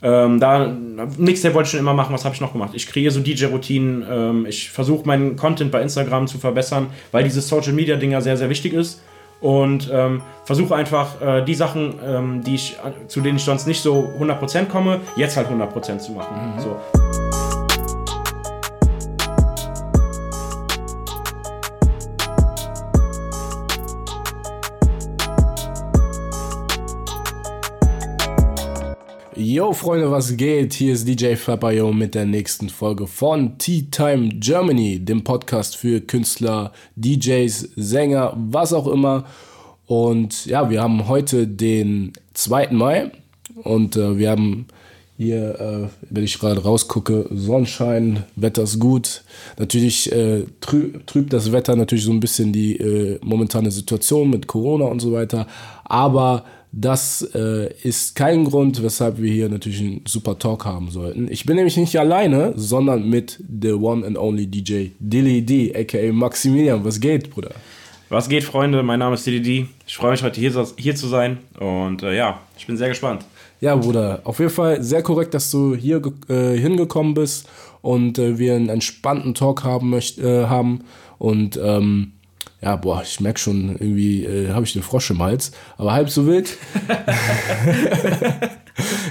Ähm, da, Mixtape wollte ich schon immer machen, was habe ich noch gemacht? Ich kreiere so DJ-Routinen, ähm, ich versuche meinen Content bei Instagram zu verbessern, weil dieses Social-Media-Ding ja sehr, sehr wichtig ist. Und ähm, versuche einfach äh, die Sachen, ähm, die ich, zu denen ich sonst nicht so 100% komme, jetzt halt 100% zu machen. Mhm. So. Yo Freunde, was geht? Hier ist DJ Fabayo mit der nächsten Folge von Tea Time Germany, dem Podcast für Künstler, DJs, Sänger, was auch immer. Und ja, wir haben heute den 2. Mai und äh, wir haben hier, äh, wenn ich gerade rausgucke, Sonnenschein, Wetter ist gut. Natürlich äh, trü trübt das Wetter natürlich so ein bisschen die äh, momentane Situation mit Corona und so weiter. Aber das äh, ist kein Grund, weshalb wir hier natürlich einen super Talk haben sollten. Ich bin nämlich nicht alleine, sondern mit the one and only DJ Dilly D, aka Maximilian. Was geht, Bruder? Was geht, Freunde? Mein Name ist Dilly D. Ich freue mich heute hier, hier zu sein und äh, ja, ich bin sehr gespannt. Ja, Bruder, auf jeden Fall sehr korrekt, dass du hier äh, hingekommen bist und äh, wir einen entspannten Talk haben möcht, äh, haben und ähm, ja, boah, ich merke schon, irgendwie äh, habe ich den Frosch im Hals, aber halb so wild.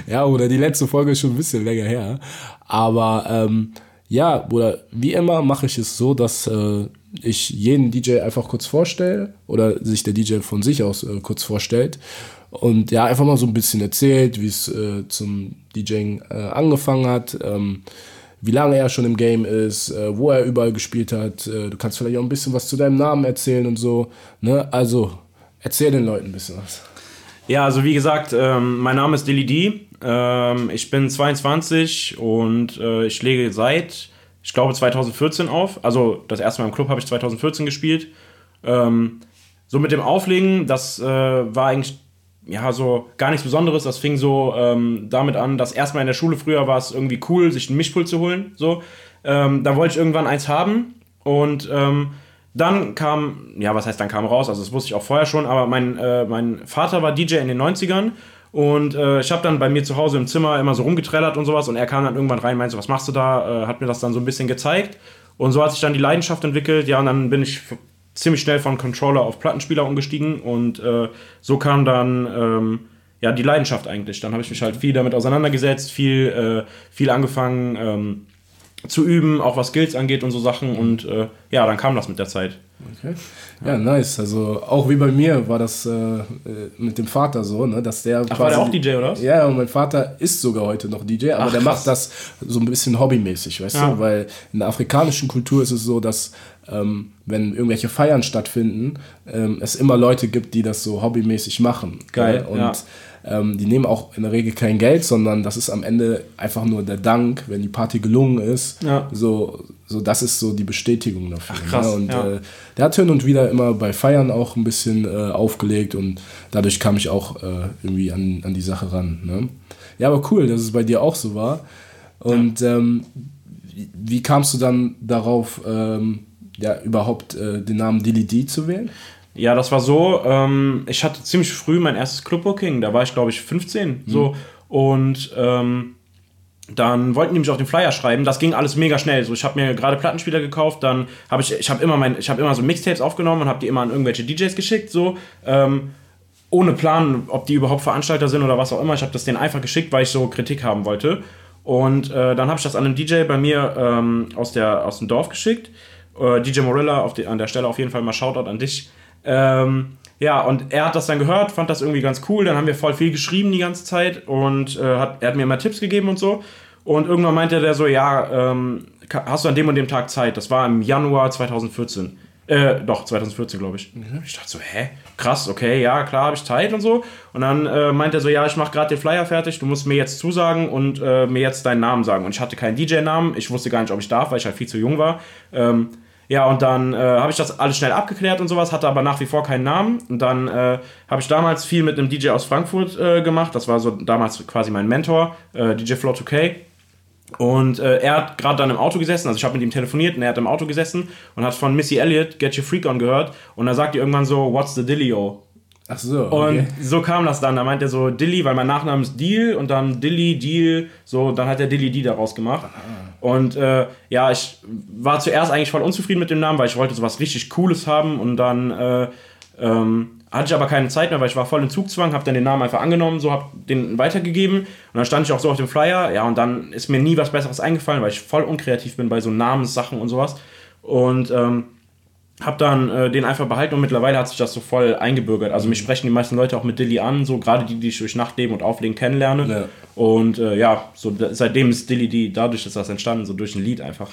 ja, oder die letzte Folge ist schon ein bisschen länger her. Aber ähm, ja, oder wie immer mache ich es so, dass äh, ich jeden DJ einfach kurz vorstelle oder sich der DJ von sich aus äh, kurz vorstellt und ja, einfach mal so ein bisschen erzählt, wie es äh, zum DJing äh, angefangen hat. Ähm, wie lange er schon im Game ist, äh, wo er überall gespielt hat. Äh, du kannst vielleicht auch ein bisschen was zu deinem Namen erzählen und so. Ne? Also, erzähl den Leuten ein bisschen was. Ja, also wie gesagt, ähm, mein Name ist Dilly D. Ähm, ich bin 22 und äh, ich lege seit, ich glaube, 2014 auf. Also das erste Mal im Club habe ich 2014 gespielt. Ähm, so mit dem Auflegen, das war eigentlich ja, so gar nichts Besonderes. Das fing so ähm, damit an, dass erstmal in der Schule früher war es irgendwie cool, sich ein Mischpult zu holen. So. Ähm, da wollte ich irgendwann eins haben und ähm, dann kam, ja, was heißt dann kam raus, also das wusste ich auch vorher schon, aber mein, äh, mein Vater war DJ in den 90ern und äh, ich habe dann bei mir zu Hause im Zimmer immer so rumgetrellert und sowas und er kam dann irgendwann rein, meinte so, was machst du da, äh, hat mir das dann so ein bisschen gezeigt und so hat sich dann die Leidenschaft entwickelt, ja, und dann bin ich ziemlich schnell von Controller auf Plattenspieler umgestiegen und äh, so kam dann ähm, ja die Leidenschaft eigentlich. Dann habe ich mich halt viel damit auseinandergesetzt, viel, äh, viel angefangen ähm, zu üben, auch was Skills angeht und so Sachen und äh, ja, dann kam das mit der Zeit. Okay. Ja, nice. Also auch wie bei mir war das äh, mit dem Vater so, ne, dass der. Ach, war der auch DJ, oder? Ja, und mein Vater ist sogar heute noch DJ, aber Ach, der macht das so ein bisschen hobbymäßig, weißt ja. du? Weil in der afrikanischen Kultur ist es so, dass ähm, wenn irgendwelche Feiern stattfinden, ähm, es immer Leute gibt, die das so hobbymäßig machen. Geil. Und ja. ähm, die nehmen auch in der Regel kein Geld, sondern das ist am Ende einfach nur der Dank, wenn die Party gelungen ist. Ja. So, so das ist so die Bestätigung dafür. Ach, krass. Ne? Und ja. äh, der hat hin und wieder immer bei Feiern auch ein bisschen äh, aufgelegt und dadurch kam ich auch äh, irgendwie an, an die Sache ran. Ne? Ja, aber cool, dass es bei dir auch so war. Und ähm, wie kamst du dann darauf, ähm, ja, überhaupt äh, den Namen Dilly D zu wählen? Ja, das war so, ähm, ich hatte ziemlich früh mein erstes Clubbooking, da war ich glaube ich 15, mhm. so und ähm, dann wollten die mich auf den Flyer schreiben. Das ging alles mega schnell. So, ich habe mir gerade Plattenspieler gekauft, dann habe ich, ich habe immer mein, ich habe immer so Mixtapes aufgenommen und habe die immer an irgendwelche DJs geschickt, so ähm, ohne Plan, ob die überhaupt Veranstalter sind oder was auch immer. Ich habe das denen einfach geschickt, weil ich so Kritik haben wollte. Und äh, dann habe ich das an einen DJ bei mir ähm, aus der aus dem Dorf geschickt. Äh, DJ Morilla, die, an der Stelle auf jeden Fall mal Shoutout an dich. Ähm, ja, und er hat das dann gehört, fand das irgendwie ganz cool. Dann haben wir voll viel geschrieben die ganze Zeit und äh, hat, er hat mir immer Tipps gegeben und so. Und irgendwann meinte der so, ja, ähm, hast du an dem und dem Tag Zeit? Das war im Januar 2014. Äh, doch, 2014, glaube ich. Ich dachte so, hä? Krass, okay, ja, klar, habe ich Zeit und so. Und dann äh, meint er so, ja, ich mache gerade den Flyer fertig, du musst mir jetzt zusagen und äh, mir jetzt deinen Namen sagen. Und ich hatte keinen DJ-Namen, ich wusste gar nicht, ob ich darf, weil ich halt viel zu jung war. Ähm, ja, und dann äh, habe ich das alles schnell abgeklärt und sowas, hatte aber nach wie vor keinen Namen. Und dann äh, habe ich damals viel mit einem DJ aus Frankfurt äh, gemacht. Das war so damals quasi mein Mentor, äh, DJ Flow 2K. Und äh, er hat gerade dann im Auto gesessen, also ich habe mit ihm telefoniert und er hat im Auto gesessen und hat von Missy Elliott Get Your Freak On gehört. Und da sagt die irgendwann so, What's the Dillio? Ach so. Okay. Und so kam das dann. Da meint er so Dilly, weil mein Nachname ist Deal und dann Dilly, Deal, so, dann hat er Dilly D daraus gemacht. Ah. Und äh, ja, ich war zuerst eigentlich voll unzufrieden mit dem Namen, weil ich wollte sowas richtig Cooles haben und dann äh, ähm, hatte ich aber keine Zeit mehr, weil ich war voll in Zugzwang, habe dann den Namen einfach angenommen, so habe den weitergegeben und dann stand ich auch so auf dem Flyer, ja, und dann ist mir nie was Besseres eingefallen, weil ich voll unkreativ bin bei so Namenssachen und sowas. Und ähm, habe dann äh, den einfach behalten und mittlerweile hat sich das so voll eingebürgert. Also mich sprechen die meisten Leute auch mit Dilly an, so gerade die, die ich durch Nachtleben und Auflegen kennenlerne. Ja. Und äh, ja, so seitdem ist Dilly die, dadurch ist das entstanden, so durch ein Lied einfach.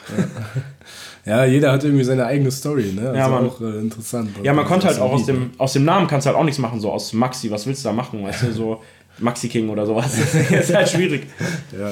Ja, ja jeder hat irgendwie seine eigene Story, ne? Also ja, man, auch äh, interessant. Ja, man konnte halt auch aus dem, aus dem Namen kannst du halt auch nichts machen, so aus Maxi, was willst du da machen, weißt du, so Maxi King oder sowas. Das ist halt schwierig. ja.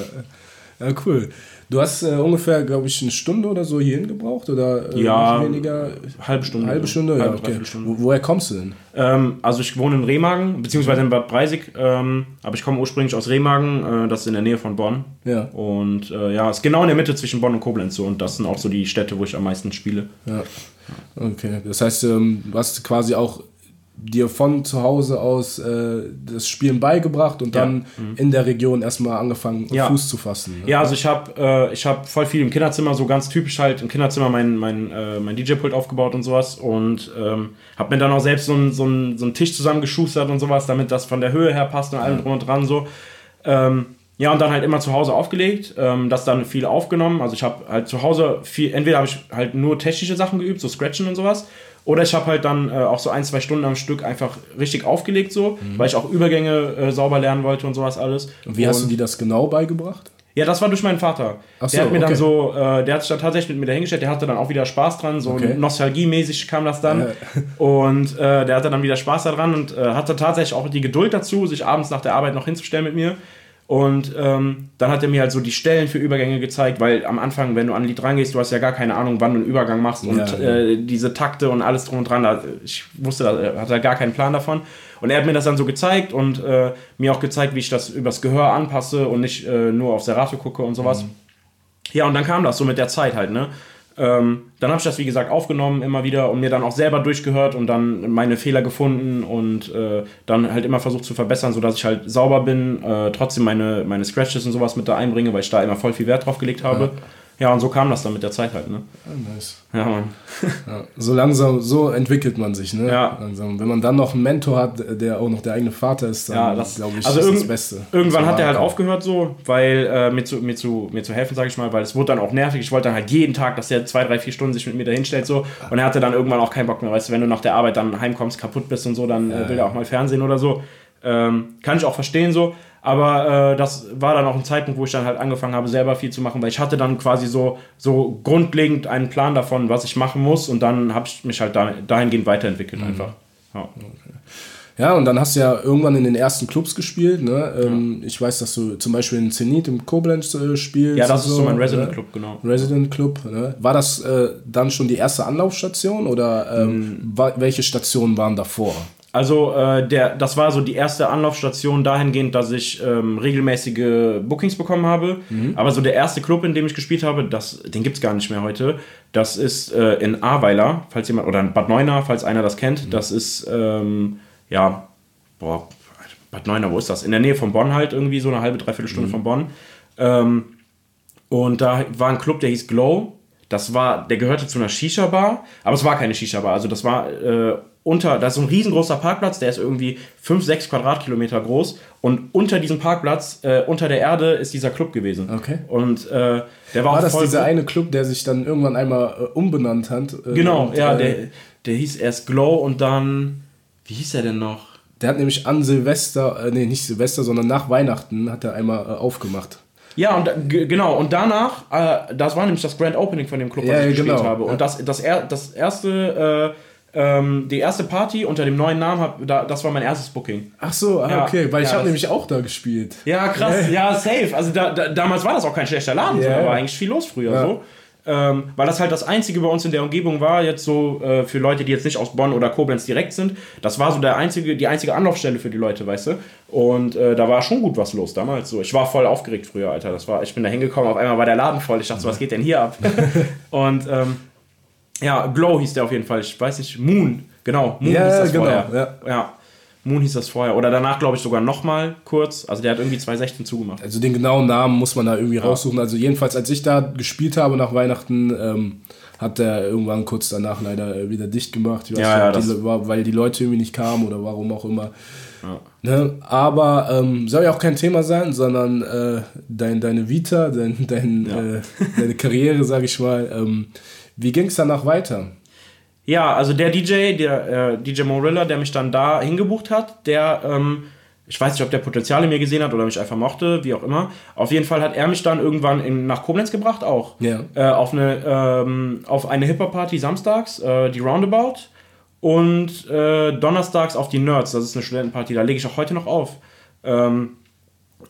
ja, cool. Du hast äh, ungefähr, glaube ich, eine Stunde oder so hierhin gebraucht oder äh, ja, weniger? Halbe Stunde. Halbe Stunde, halbe, ja, okay. Stunde. Wo, woher kommst du denn? Ähm, also ich wohne in Remagen, beziehungsweise in Bad Breisig, ähm, aber ich komme ursprünglich aus Remagen, äh, das ist in der Nähe von Bonn. Ja. Und äh, ja, ist genau in der Mitte zwischen Bonn und Koblenz so und das sind auch so die Städte, wo ich am meisten spiele. Ja. Okay, das heißt, ähm, du hast quasi auch dir von zu Hause aus äh, das Spielen beigebracht und dann ja. mhm. in der Region erstmal angefangen, ja. Fuß zu fassen. Ne? Ja, also ich habe äh, hab voll viel im Kinderzimmer, so ganz typisch halt im Kinderzimmer mein, mein, äh, mein DJ-Pult aufgebaut und sowas und ähm, habe mir dann auch selbst so einen so so Tisch zusammengeschustert und sowas, damit das von der Höhe her passt und allem drum und dran so. Ähm, ja, und dann halt immer zu Hause aufgelegt, ähm, das dann viel aufgenommen. Also ich habe halt zu Hause viel, entweder habe ich halt nur technische Sachen geübt, so Scratchen und sowas, oder ich habe halt dann äh, auch so ein, zwei Stunden am Stück einfach richtig aufgelegt, so, mhm. weil ich auch Übergänge äh, sauber lernen wollte und sowas alles. Und wie und, hast du dir das genau beigebracht? Ja, das war durch meinen Vater. Ach der hat mir okay. dann so, äh, der hat sich dann tatsächlich mit mir dahingestellt, der hatte dann auch wieder Spaß dran, so okay. nostalgiemäßig kam das dann. und äh, der hatte dann wieder Spaß daran und äh, hatte tatsächlich auch die Geduld dazu, sich abends nach der Arbeit noch hinzustellen mit mir und ähm, dann hat er mir halt so die Stellen für Übergänge gezeigt, weil am Anfang, wenn du an ein Lied rangehst, du hast ja gar keine Ahnung, wann du einen Übergang machst und ja, äh, diese Takte und alles drum und dran. Da, ich wusste, da hat er gar keinen Plan davon. Und er hat mir das dann so gezeigt und äh, mir auch gezeigt, wie ich das übers Gehör anpasse und nicht äh, nur auf Serato gucke und sowas. Mhm. Ja, und dann kam das so mit der Zeit halt, ne? Ähm, dann habe ich das, wie gesagt, aufgenommen immer wieder und mir dann auch selber durchgehört und dann meine Fehler gefunden und äh, dann halt immer versucht zu verbessern, sodass ich halt sauber bin, äh, trotzdem meine, meine Scratches und sowas mit da einbringe, weil ich da immer voll viel Wert drauf gelegt habe. Ja. Ja, und so kam das dann mit der Zeit halt, ne? Ja, nice. Ja, Mann. ja, so langsam, so entwickelt man sich, ne? Ja. Langsam. Wenn man dann noch einen Mentor hat, der auch noch der eigene Vater ist, dann ja, das, glaube ich, also ist das Beste. Irgendwann hat er halt aufgehört so, weil äh, mir, zu, mir, zu, mir zu helfen, sage ich mal, weil es wurde dann auch nervig. Ich wollte dann halt jeden Tag, dass er zwei, drei, vier Stunden sich mit mir da hinstellt so. Und er hatte dann irgendwann auch keinen Bock mehr, weißt du, wenn du nach der Arbeit dann heimkommst, kaputt bist und so, dann äh, will er auch mal Fernsehen oder so. Ähm, kann ich auch verstehen so. Aber äh, das war dann auch ein Zeitpunkt, wo ich dann halt angefangen habe, selber viel zu machen, weil ich hatte dann quasi so, so grundlegend einen Plan davon, was ich machen muss und dann habe ich mich halt dahingehend weiterentwickelt mhm. einfach. Ja. Okay. Ja, und dann hast du ja irgendwann in den ersten Clubs gespielt. Ne? Ähm, ja. Ich weiß, dass du zum Beispiel in Zenit im Koblenz äh, spielst. Ja, das ist so mein Resident Club, genau. Resident Club. Ne? War das äh, dann schon die erste Anlaufstation oder ähm, mhm. welche Stationen waren davor? Also äh, der, das war so die erste Anlaufstation dahingehend, dass ich ähm, regelmäßige Bookings bekommen habe. Mhm. Aber so der erste Club, in dem ich gespielt habe, das, den gibt es gar nicht mehr heute. Das ist äh, in Ahrweiler, falls jemand, oder in Bad Neuenahr, falls einer das kennt. Mhm. Das ist, ähm, ja, boah, Bad Neuenahr, wo ist das? In der Nähe von Bonn halt irgendwie, so eine halbe, dreiviertel Stunde mhm. von Bonn. Ähm, und da war ein Club, der hieß Glow. Das war, der gehörte zu einer Shisha-Bar, aber es war keine Shisha-Bar. Also das war äh, unter, da ist ein riesengroßer Parkplatz, der ist irgendwie 5, 6 Quadratkilometer groß und unter diesem Parkplatz, äh, unter der Erde, ist dieser Club gewesen. Okay. Und äh, der war, war das dieser eine Club, der sich dann irgendwann einmal äh, umbenannt hat? Äh, genau, und, ja, äh, der, der hieß erst Glow und dann, wie hieß er denn noch? Der hat nämlich an Silvester, äh, nee, nicht Silvester, sondern nach Weihnachten hat er einmal aufgemacht. Ja, und genau, und danach, äh, das war nämlich das Grand Opening von dem Club, was ja, ich gespielt genau. habe. Und das, das, er, das erste, äh, ähm, die erste Party unter dem neuen Namen, hab, da, das war mein erstes Booking. Ach so, ah, ja, okay, weil ja, ich habe nämlich auch da gespielt. Ja, krass, ja, safe. Also da, da, damals war das auch kein schlechter Laden, yeah. da war eigentlich viel los früher so. Ähm, weil das halt das einzige bei uns in der Umgebung war, jetzt so äh, für Leute, die jetzt nicht aus Bonn oder Koblenz direkt sind. Das war so der einzige, die einzige Anlaufstelle für die Leute, weißt du? Und äh, da war schon gut was los damals so. Ich war voll aufgeregt früher, Alter. Das war, ich bin da hingekommen, auf einmal war der Laden voll. Ich dachte so, was geht denn hier ab? Und ähm, ja, Glow hieß der auf jeden Fall. Ich weiß nicht, Moon. Genau, Moon ja, hieß das genau, Ja. ja. Moon hieß das vorher. Oder danach, glaube ich, sogar nochmal kurz. Also der hat irgendwie 2016 zugemacht. Also den genauen Namen muss man da irgendwie ja. raussuchen. Also jedenfalls, als ich da gespielt habe nach Weihnachten, ähm, hat er irgendwann kurz danach leider äh, wieder dicht gemacht. Ja, ja, die, weil die Leute irgendwie nicht kamen oder warum auch immer. Ne? Aber ähm, soll ja auch kein Thema sein, sondern äh, dein, deine Vita, dein, dein, äh, deine Karriere, sag ich mal. Ähm, wie ging es danach weiter? Ja, also der DJ, der äh, DJ Morilla, der mich dann da hingebucht hat, der, ähm, ich weiß nicht, ob der Potenzial in mir gesehen hat oder mich einfach mochte, wie auch immer. Auf jeden Fall hat er mich dann irgendwann in, nach Koblenz gebracht, auch. Ja. Äh, auf eine, ähm, auf eine Hip-Hop-Party samstags, äh, die Roundabout. Und äh, donnerstags auf die Nerds, das ist eine Studentenparty, da lege ich auch heute noch auf. Ähm,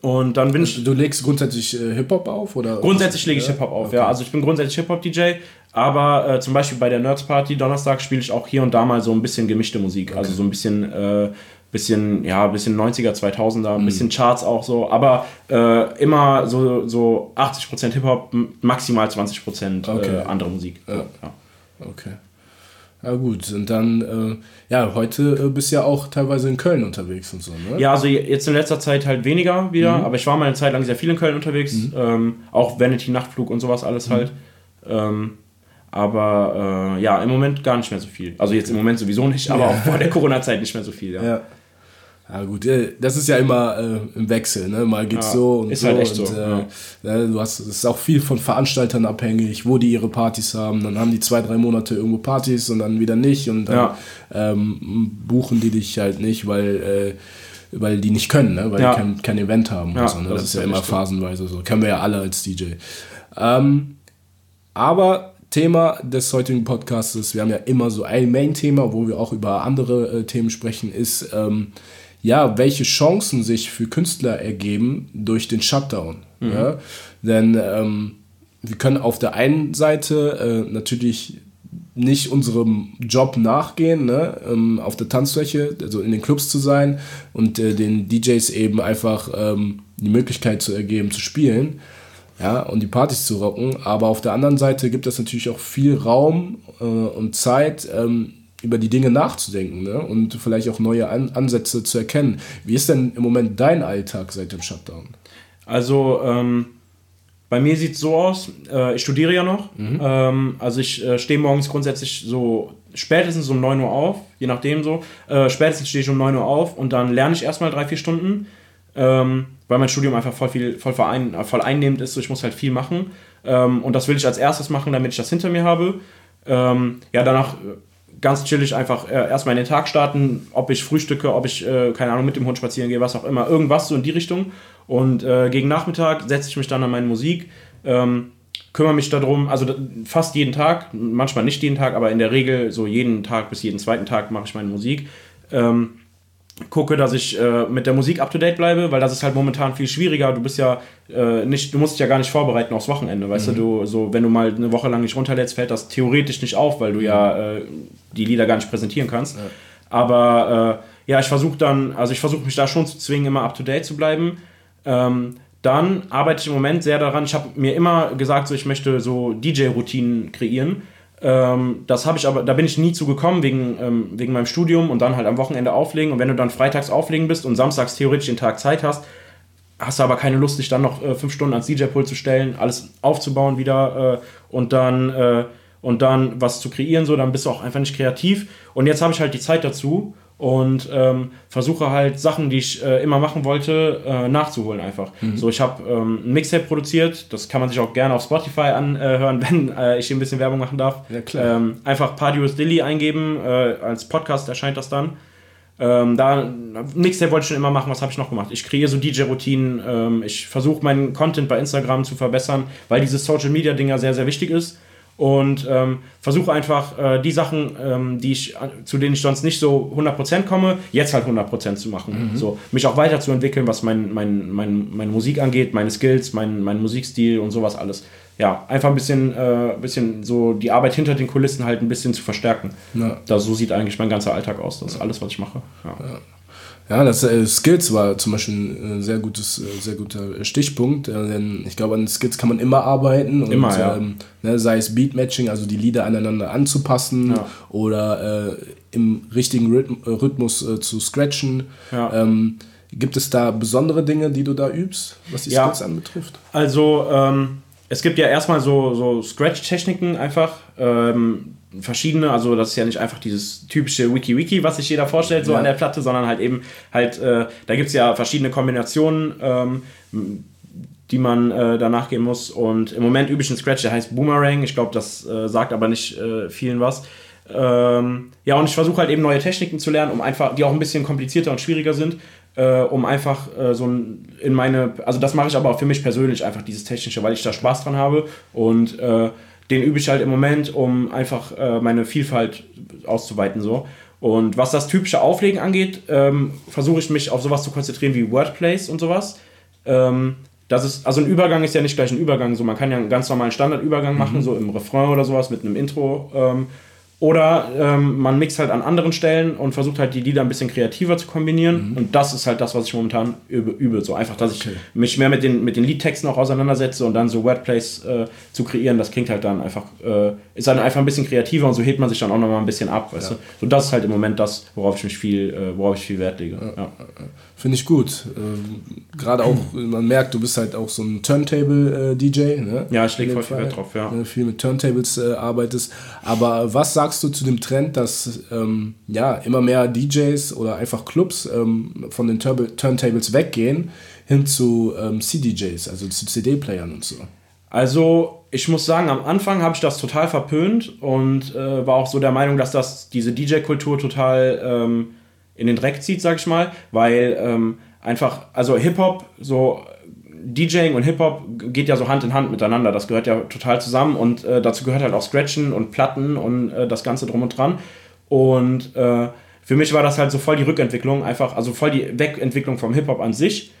und dann bin ich. Du legst grundsätzlich äh, Hip-Hop auf? Oder grundsätzlich lege ich? Hip-Hop auf, okay. ja. Also ich bin grundsätzlich Hip-Hop-DJ, aber äh, zum Beispiel bei der Nerds Party Donnerstag spiele ich auch hier und da mal so ein bisschen gemischte Musik. Okay. Also so ein bisschen, äh, bisschen, ja, bisschen 90er, 2000er, ein mhm. bisschen Charts auch so, aber äh, immer so, so 80% Hip-Hop, maximal 20% äh, okay. andere Musik. Ja. ja. Okay. Ja gut, und dann, äh, ja, heute äh, bist du ja auch teilweise in Köln unterwegs und so, ne? Ja, also jetzt in letzter Zeit halt weniger wieder, mhm. aber ich war mal eine Zeit lang sehr viel in Köln unterwegs, mhm. ähm, auch Vanity Nachtflug und sowas alles mhm. halt. Ähm, aber äh, ja, im Moment gar nicht mehr so viel. Also jetzt im Moment sowieso nicht, aber ja. auch vor der Corona-Zeit nicht mehr so viel, ja. ja. Ja gut, das ist ja immer äh, im Wechsel, ne? Mal geht's ja, so und ist so. Halt echt und, so. Äh, ja. Ne, du hast, es ist auch viel von Veranstaltern abhängig, wo die ihre Partys haben. Dann haben die zwei, drei Monate irgendwo Partys und dann wieder nicht und dann ja. ähm, buchen die dich halt nicht, weil, äh, weil die nicht können, ne? weil die kein, kein Event haben. So, ne? Das, das, ist ja immer phasenweise so. Kennen wir ja alle als DJ. Ähm, aber Thema des heutigen Podcasts, wir haben ja immer so ein Main-Thema, wo wir auch über andere äh, Themen sprechen, ist ähm, ja, welche Chancen sich für Künstler ergeben durch den Shutdown. Mhm. Ja? Denn ähm, wir können auf der einen Seite äh, natürlich nicht unserem Job nachgehen, ne? ähm, auf der Tanzfläche, also in den Clubs zu sein und äh, den DJs eben einfach ähm, die Möglichkeit zu ergeben, zu spielen ja, und die Partys zu rocken. Aber auf der anderen Seite gibt es natürlich auch viel Raum äh, und Zeit, ähm, über die Dinge nachzudenken ne? und vielleicht auch neue An Ansätze zu erkennen. Wie ist denn im Moment dein Alltag seit dem Shutdown? Also ähm, bei mir sieht es so aus, äh, ich studiere ja noch, mhm. ähm, also ich äh, stehe morgens grundsätzlich so spätestens um 9 Uhr auf, je nachdem so, äh, spätestens stehe ich um 9 Uhr auf und dann lerne ich erstmal drei, vier Stunden, ähm, weil mein Studium einfach voll, viel, voll, verein, voll einnehmend ist, so ich muss halt viel machen ähm, und das will ich als erstes machen, damit ich das hinter mir habe. Ähm, ja, danach ganz chillig einfach äh, erstmal in den Tag starten, ob ich frühstücke, ob ich, äh, keine Ahnung, mit dem Hund spazieren gehe, was auch immer, irgendwas so in die Richtung. Und äh, gegen Nachmittag setze ich mich dann an meine Musik, ähm, kümmere mich darum, also fast jeden Tag, manchmal nicht jeden Tag, aber in der Regel so jeden Tag bis jeden zweiten Tag mache ich meine Musik. Ähm, gucke, dass ich äh, mit der Musik up to date bleibe, weil das ist halt momentan viel schwieriger. Du bist ja äh, nicht, du musst dich ja gar nicht vorbereiten aufs Wochenende, weißt mhm. du, du, so wenn du mal eine Woche lang nicht runterlädst, fällt das theoretisch nicht auf, weil du ja äh, die Lieder gar nicht präsentieren kannst. Ja. Aber äh, ja, ich versuche dann, also ich versuche mich da schon zu zwingen, immer up to date zu bleiben. Ähm, dann arbeite ich im Moment sehr daran. Ich habe mir immer gesagt, so ich möchte so DJ-Routinen kreieren das habe ich aber, da bin ich nie zu gekommen wegen, ähm, wegen meinem Studium und dann halt am Wochenende auflegen. Und wenn du dann freitags auflegen bist und samstags theoretisch den Tag Zeit hast, hast du aber keine Lust, dich dann noch äh, fünf Stunden ans DJ-Pult zu stellen, alles aufzubauen wieder äh, und dann äh, und dann was zu kreieren, so, dann bist du auch einfach nicht kreativ. Und jetzt habe ich halt die Zeit dazu und ähm, versuche halt Sachen, die ich äh, immer machen wollte, äh, nachzuholen einfach. Mhm. So, ich habe ähm, ein Mixtape produziert, das kann man sich auch gerne auf Spotify anhören, wenn äh, ich hier ein bisschen Werbung machen darf. Ja, klar. Ähm, einfach Padius Dilly eingeben, äh, als Podcast erscheint das dann. Ähm, da Mixtape wollte ich schon immer machen, was habe ich noch gemacht? Ich kreiere so DJ-Routinen, ähm, ich versuche meinen Content bei Instagram zu verbessern, weil dieses Social-Media-Ding sehr, sehr wichtig ist und ähm, versuche einfach äh, die Sachen, ähm, die ich, zu denen ich sonst nicht so 100% komme, jetzt halt 100% zu machen. Mhm. So, mich auch weiterzuentwickeln, was mein, mein, mein, meine Musik angeht, meine Skills, mein, mein Musikstil und sowas alles. Ja, einfach ein bisschen, äh, bisschen so die Arbeit hinter den Kulissen halt ein bisschen zu verstärken. Ja. Da, so sieht eigentlich mein ganzer Alltag aus. Das ist alles, was ich mache. Ja. Ja. Ja, das äh, Skills war zum Beispiel ein äh, sehr gutes, äh, sehr guter Stichpunkt, denn ich glaube, an Skills kann man immer arbeiten und Immer, ja. ähm, ne, sei es Beatmatching, also die Lieder aneinander anzupassen Ja. oder äh, im richtigen Rhythm, äh, Rhythmus äh, zu scratchen. Ja. Ähm, gibt es da besondere Dinge, die du da übst, was die. Skills anbetrifft? Also, ähm, es gibt ja erstmal so, so Scratch-Techniken einfach. Ähm, verschiedene, also das ist ja nicht einfach dieses typische Wiki-Wiki, was sich jeder vorstellt, so Ja. an der Platte, sondern halt eben halt, äh, da gibt es ja verschiedene Kombinationen, ähm, die man äh, danach gehen muss. Und im Moment übe ich einen Scratch, der heißt Boomerang. Ich glaube, das äh, sagt aber nicht äh, vielen was. Ähm, ja, und ich versuche halt eben neue Techniken zu lernen, um einfach, die auch ein bisschen komplizierter und schwieriger sind, äh, um einfach äh, so ein, in meine, also das mache ich aber auch für mich persönlich einfach dieses Technische, weil ich da Spaß dran habe und äh, den übe ich halt im Moment, um einfach äh, meine Vielfalt auszuweiten so. Und was das typische Auflegen angeht, ähm, versuche ich mich auf sowas zu konzentrieren wie Wordplays und sowas. Ähm, das ist, also ein Übergang ist ja nicht gleich ein Übergang, so man kann ja einen ganz normalen Standardübergang machen, so im Refrain oder sowas mit einem Intro. Ähm, oder ähm, man mixt halt an anderen Stellen und versucht halt die Lieder ein bisschen kreativer zu kombinieren. Und das ist halt das, was ich momentan übe. übe. So einfach, dass ich mich mehr mit den, mit den Liedtexten auch auseinandersetze und dann so Wordplays äh, zu kreieren, das klingt halt dann einfach, äh, ist dann einfach ein bisschen kreativer und so hebt man sich dann auch nochmal ein bisschen ab, weißt du. So das ist halt im Moment das, worauf ich mich viel, äh, worauf ich viel Wert lege. Ja. Finde ich gut. Ähm, Gerade auch, man merkt, du bist halt auch so ein Turntable-DJ. ne? Ja, ich leg In dem voll viel. Wert drauf, ja. Ne, Viel mit Turntables äh, arbeitest. Aber was sagst du zu dem Trend, dass ähm, ja, immer mehr DJs oder einfach Clubs ähm, von den Turb Turntables weggehen hin zu ähm, CDJs, also zu CD-Playern und so? Also, ich muss sagen, am Anfang habe ich das total verpönt und äh, war auch so der Meinung, dass das diese DJ-Kultur total ähm, in den Dreck zieht, sag ich mal, weil ähm, einfach, also Hip-Hop, so DJing und Hip-Hop geht ja so Hand in Hand miteinander. Das gehört ja total zusammen und äh, dazu gehört halt auch Scratchen und Platten und äh, das Ganze drum und dran. Und äh, für mich war das halt so voll die Rückentwicklung, einfach, also voll die Wegentwicklung vom Hip-Hop an sich.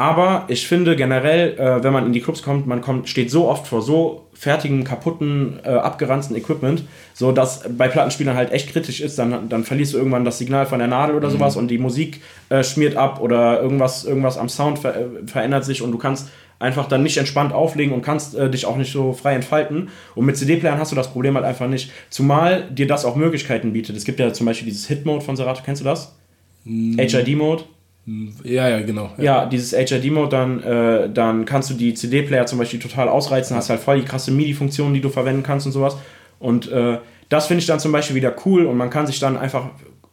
Aber ich finde generell, äh, wenn man in die Clubs kommt, man kommt, steht so oft vor so fertigen, kaputten, äh, abgeranzten Equipment, so dass bei Plattenspielern halt echt kritisch ist, dann, dann verlierst du irgendwann das Signal von der Nadel oder sowas und die Musik äh, schmiert ab oder irgendwas, irgendwas am Sound ver äh, verändert sich und du kannst einfach dann nicht entspannt auflegen und kannst äh, dich auch nicht so frei entfalten. Und mit CD-Playern hast du das Problem halt einfach nicht. Zumal dir das auch Möglichkeiten bietet. Es gibt ja zum Beispiel dieses Hit-Mode von Serato, kennst du das? HID-Mode. Ja, ja, genau. Ja, dieses HID-Mode, dann, äh, dann kannst du die CD-Player zum Beispiel total ausreizen, hast halt voll die krasse MIDI-Funktion, die du verwenden kannst und sowas. Und äh, das finde ich dann zum Beispiel wieder cool und man kann sich dann einfach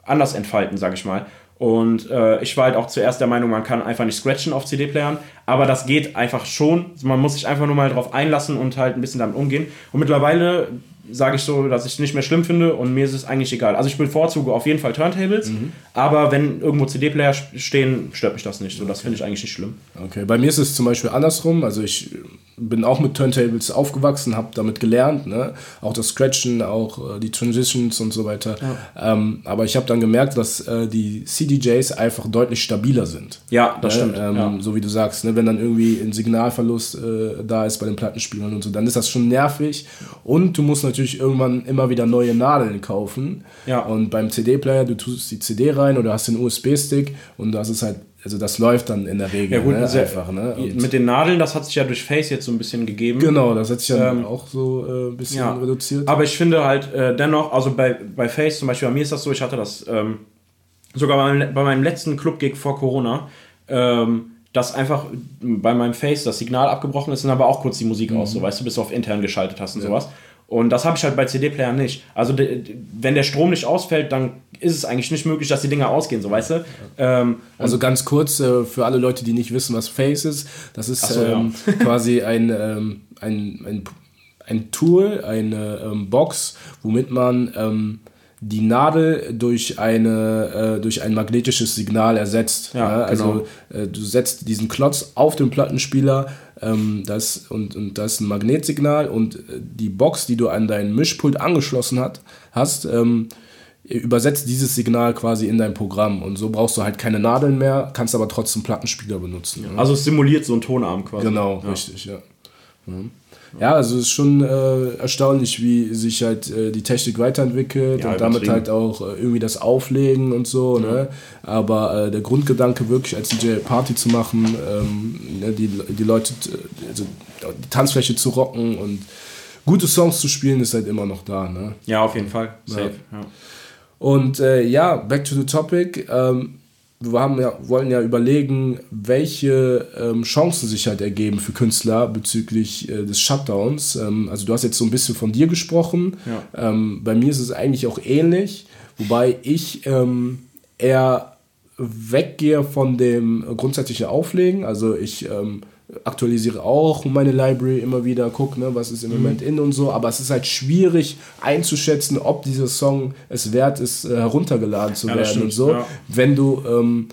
anders entfalten, sag ich mal. Und äh, ich war halt auch zuerst der Meinung, man kann einfach nicht scratchen auf CD-Playern, aber das geht einfach schon. Man muss sich einfach nur mal drauf einlassen und halt ein bisschen damit umgehen. Und mittlerweile sage ich so, dass ich es nicht mehr schlimm finde und mir ist es eigentlich egal. Also ich bevorzuge auf jeden Fall Turntables, aber wenn irgendwo CD-Player stehen, stört mich das nicht. So, das finde ich eigentlich nicht schlimm. Okay, bei mir ist es zum Beispiel andersrum. Also ich bin auch mit Turntables aufgewachsen, habe damit gelernt, ne? auch das Scratchen, auch äh, die Transitions und so weiter. Ähm, aber ich habe dann gemerkt, dass äh, die CDJs einfach deutlich stabiler sind. Ja, das Ne? stimmt. Ähm, ja. So wie du sagst, ne? wenn dann irgendwie ein Signalverlust äh, da ist bei den Plattenspielern und so, dann ist das schon nervig. Und du musst natürlich irgendwann immer wieder neue Nadeln kaufen. Ja. Und beim CD-Player, du tust die CD rein oder hast den USB-Stick und das ist halt, also das läuft dann in der Regel Ja, gut, ne? sehr- einfach. Ne? Und Mit den Nadeln, das hat sich ja durch Face jetzt so ein bisschen gegeben. genau, das hat sich dann Ähm, auch so äh, ein bisschen Ja, reduziert. aber ich finde halt äh, dennoch, also bei, bei Face zum Beispiel, bei mir ist das so, ich hatte das ähm, sogar bei meinem, bei meinem letzten Club-Gig vor Corona, ähm, dass einfach bei meinem Face das Signal abgebrochen ist und aber auch kurz die Musik aus, so weißt du, bis du auf intern geschaltet hast und sowas. Und das habe ich halt bei CD-Playern nicht. Also wenn der Strom nicht ausfällt, dann ist es eigentlich nicht möglich, dass die Dinger ausgehen, so weißt du. Ähm, Also ganz kurz äh, für alle Leute, die nicht wissen, was Face ist. Das ist so, ähm, quasi ein, ähm, ein, ein, ein Tool, eine ähm, Box, womit man ähm, die Nadel durch, eine, äh, durch ein magnetisches Signal ersetzt. Ja, Also äh, du setzt diesen Klotz auf den Plattenspieler ähm, das, und, und das ist ein Magnetsignal und äh, die Box, die du an dein Mischpult angeschlossen hat, hast, ähm, übersetzt dieses Signal quasi in dein Programm und so brauchst du halt keine Nadeln mehr, kannst aber trotzdem Plattenspieler benutzen. ne? also es simuliert so einen Tonarm quasi. Genau, Ja. richtig, ja. Ja, also es ist schon äh, erstaunlich, wie sich halt äh, die Technik weiterentwickelt ja, und damit halt auch äh, irgendwie das Auflegen und so. Ja. Ne? Aber äh, der Grundgedanke wirklich als DJ Party zu machen, ähm, ne, die, die Leute, also die Tanzfläche zu rocken und gute Songs zu spielen, ist halt immer noch da. Ne? Ja, auf jeden Fall. Safe. Ja. Und äh, ja, back to the topic. Ähm, wir haben ja, wollen ja überlegen, welche ähm, Chancen sich halt ergeben für Künstler bezüglich äh, des Shutdowns. Ähm, also du hast jetzt so ein bisschen von dir gesprochen. Ja. Ähm, bei mir ist es eigentlich auch ähnlich, wobei ich ähm, eher weggehe von dem grundsätzlichen Auflegen. Also ich ähm, aktualisiere auch meine Library immer wieder, gucke, ne, was ist im mhm. Moment in und so, aber es ist halt schwierig einzuschätzen, ob dieser Song es wert ist, äh, heruntergeladen zu ja, werden und so, ja. wenn du ähm,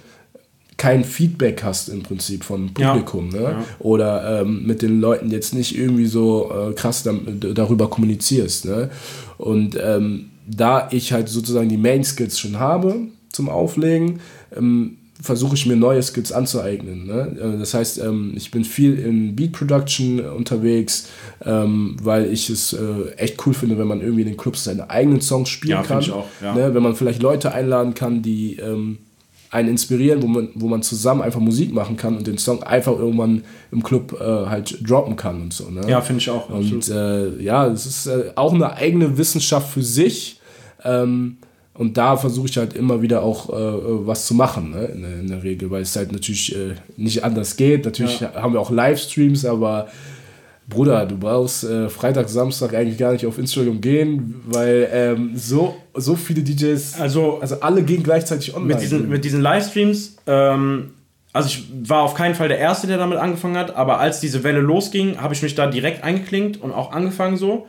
kein Feedback hast im Prinzip vom Publikum, ja, ne? Oder ähm, mit den Leuten jetzt nicht irgendwie so äh, krass darüber kommunizierst, ne? Und ähm, da ich halt sozusagen die Main Skills schon habe zum Auflegen, ähm, versuche ich mir neue Skills anzueignen. Ne? Äh, das heißt, ähm, ich bin viel in Beat Production unterwegs, ähm, weil ich es äh, echt cool finde, wenn man irgendwie in den Clubs seine eigenen Songs spielen ja, kann. Ich auch, ja. Ne? Wenn man vielleicht Leute einladen kann, die ähm, einen inspirieren, wo man, wo man zusammen einfach Musik machen kann und den Song einfach irgendwann im Club äh, halt droppen kann und so. Ne? Ja, finde ich auch. Und äh, ja, es ist äh, auch eine eigene Wissenschaft für sich. Ähm, und da versuche ich halt immer wieder auch äh, äh, was zu machen, ne? in, in, der Regel, weil es halt natürlich äh, nicht anders geht. Natürlich ja. haben wir auch Livestreams, aber Bruder, du brauchst äh, Freitag, Samstag eigentlich gar nicht auf Instagram gehen, weil ähm, so, so viele DJs, also, also alle gehen gleichzeitig online. Mit diesen, mit diesen Livestreams, ähm, also ich war auf keinen Fall der Erste, der damit angefangen hat, aber als diese Welle losging, habe ich mich da direkt eingeklinkt und auch angefangen so.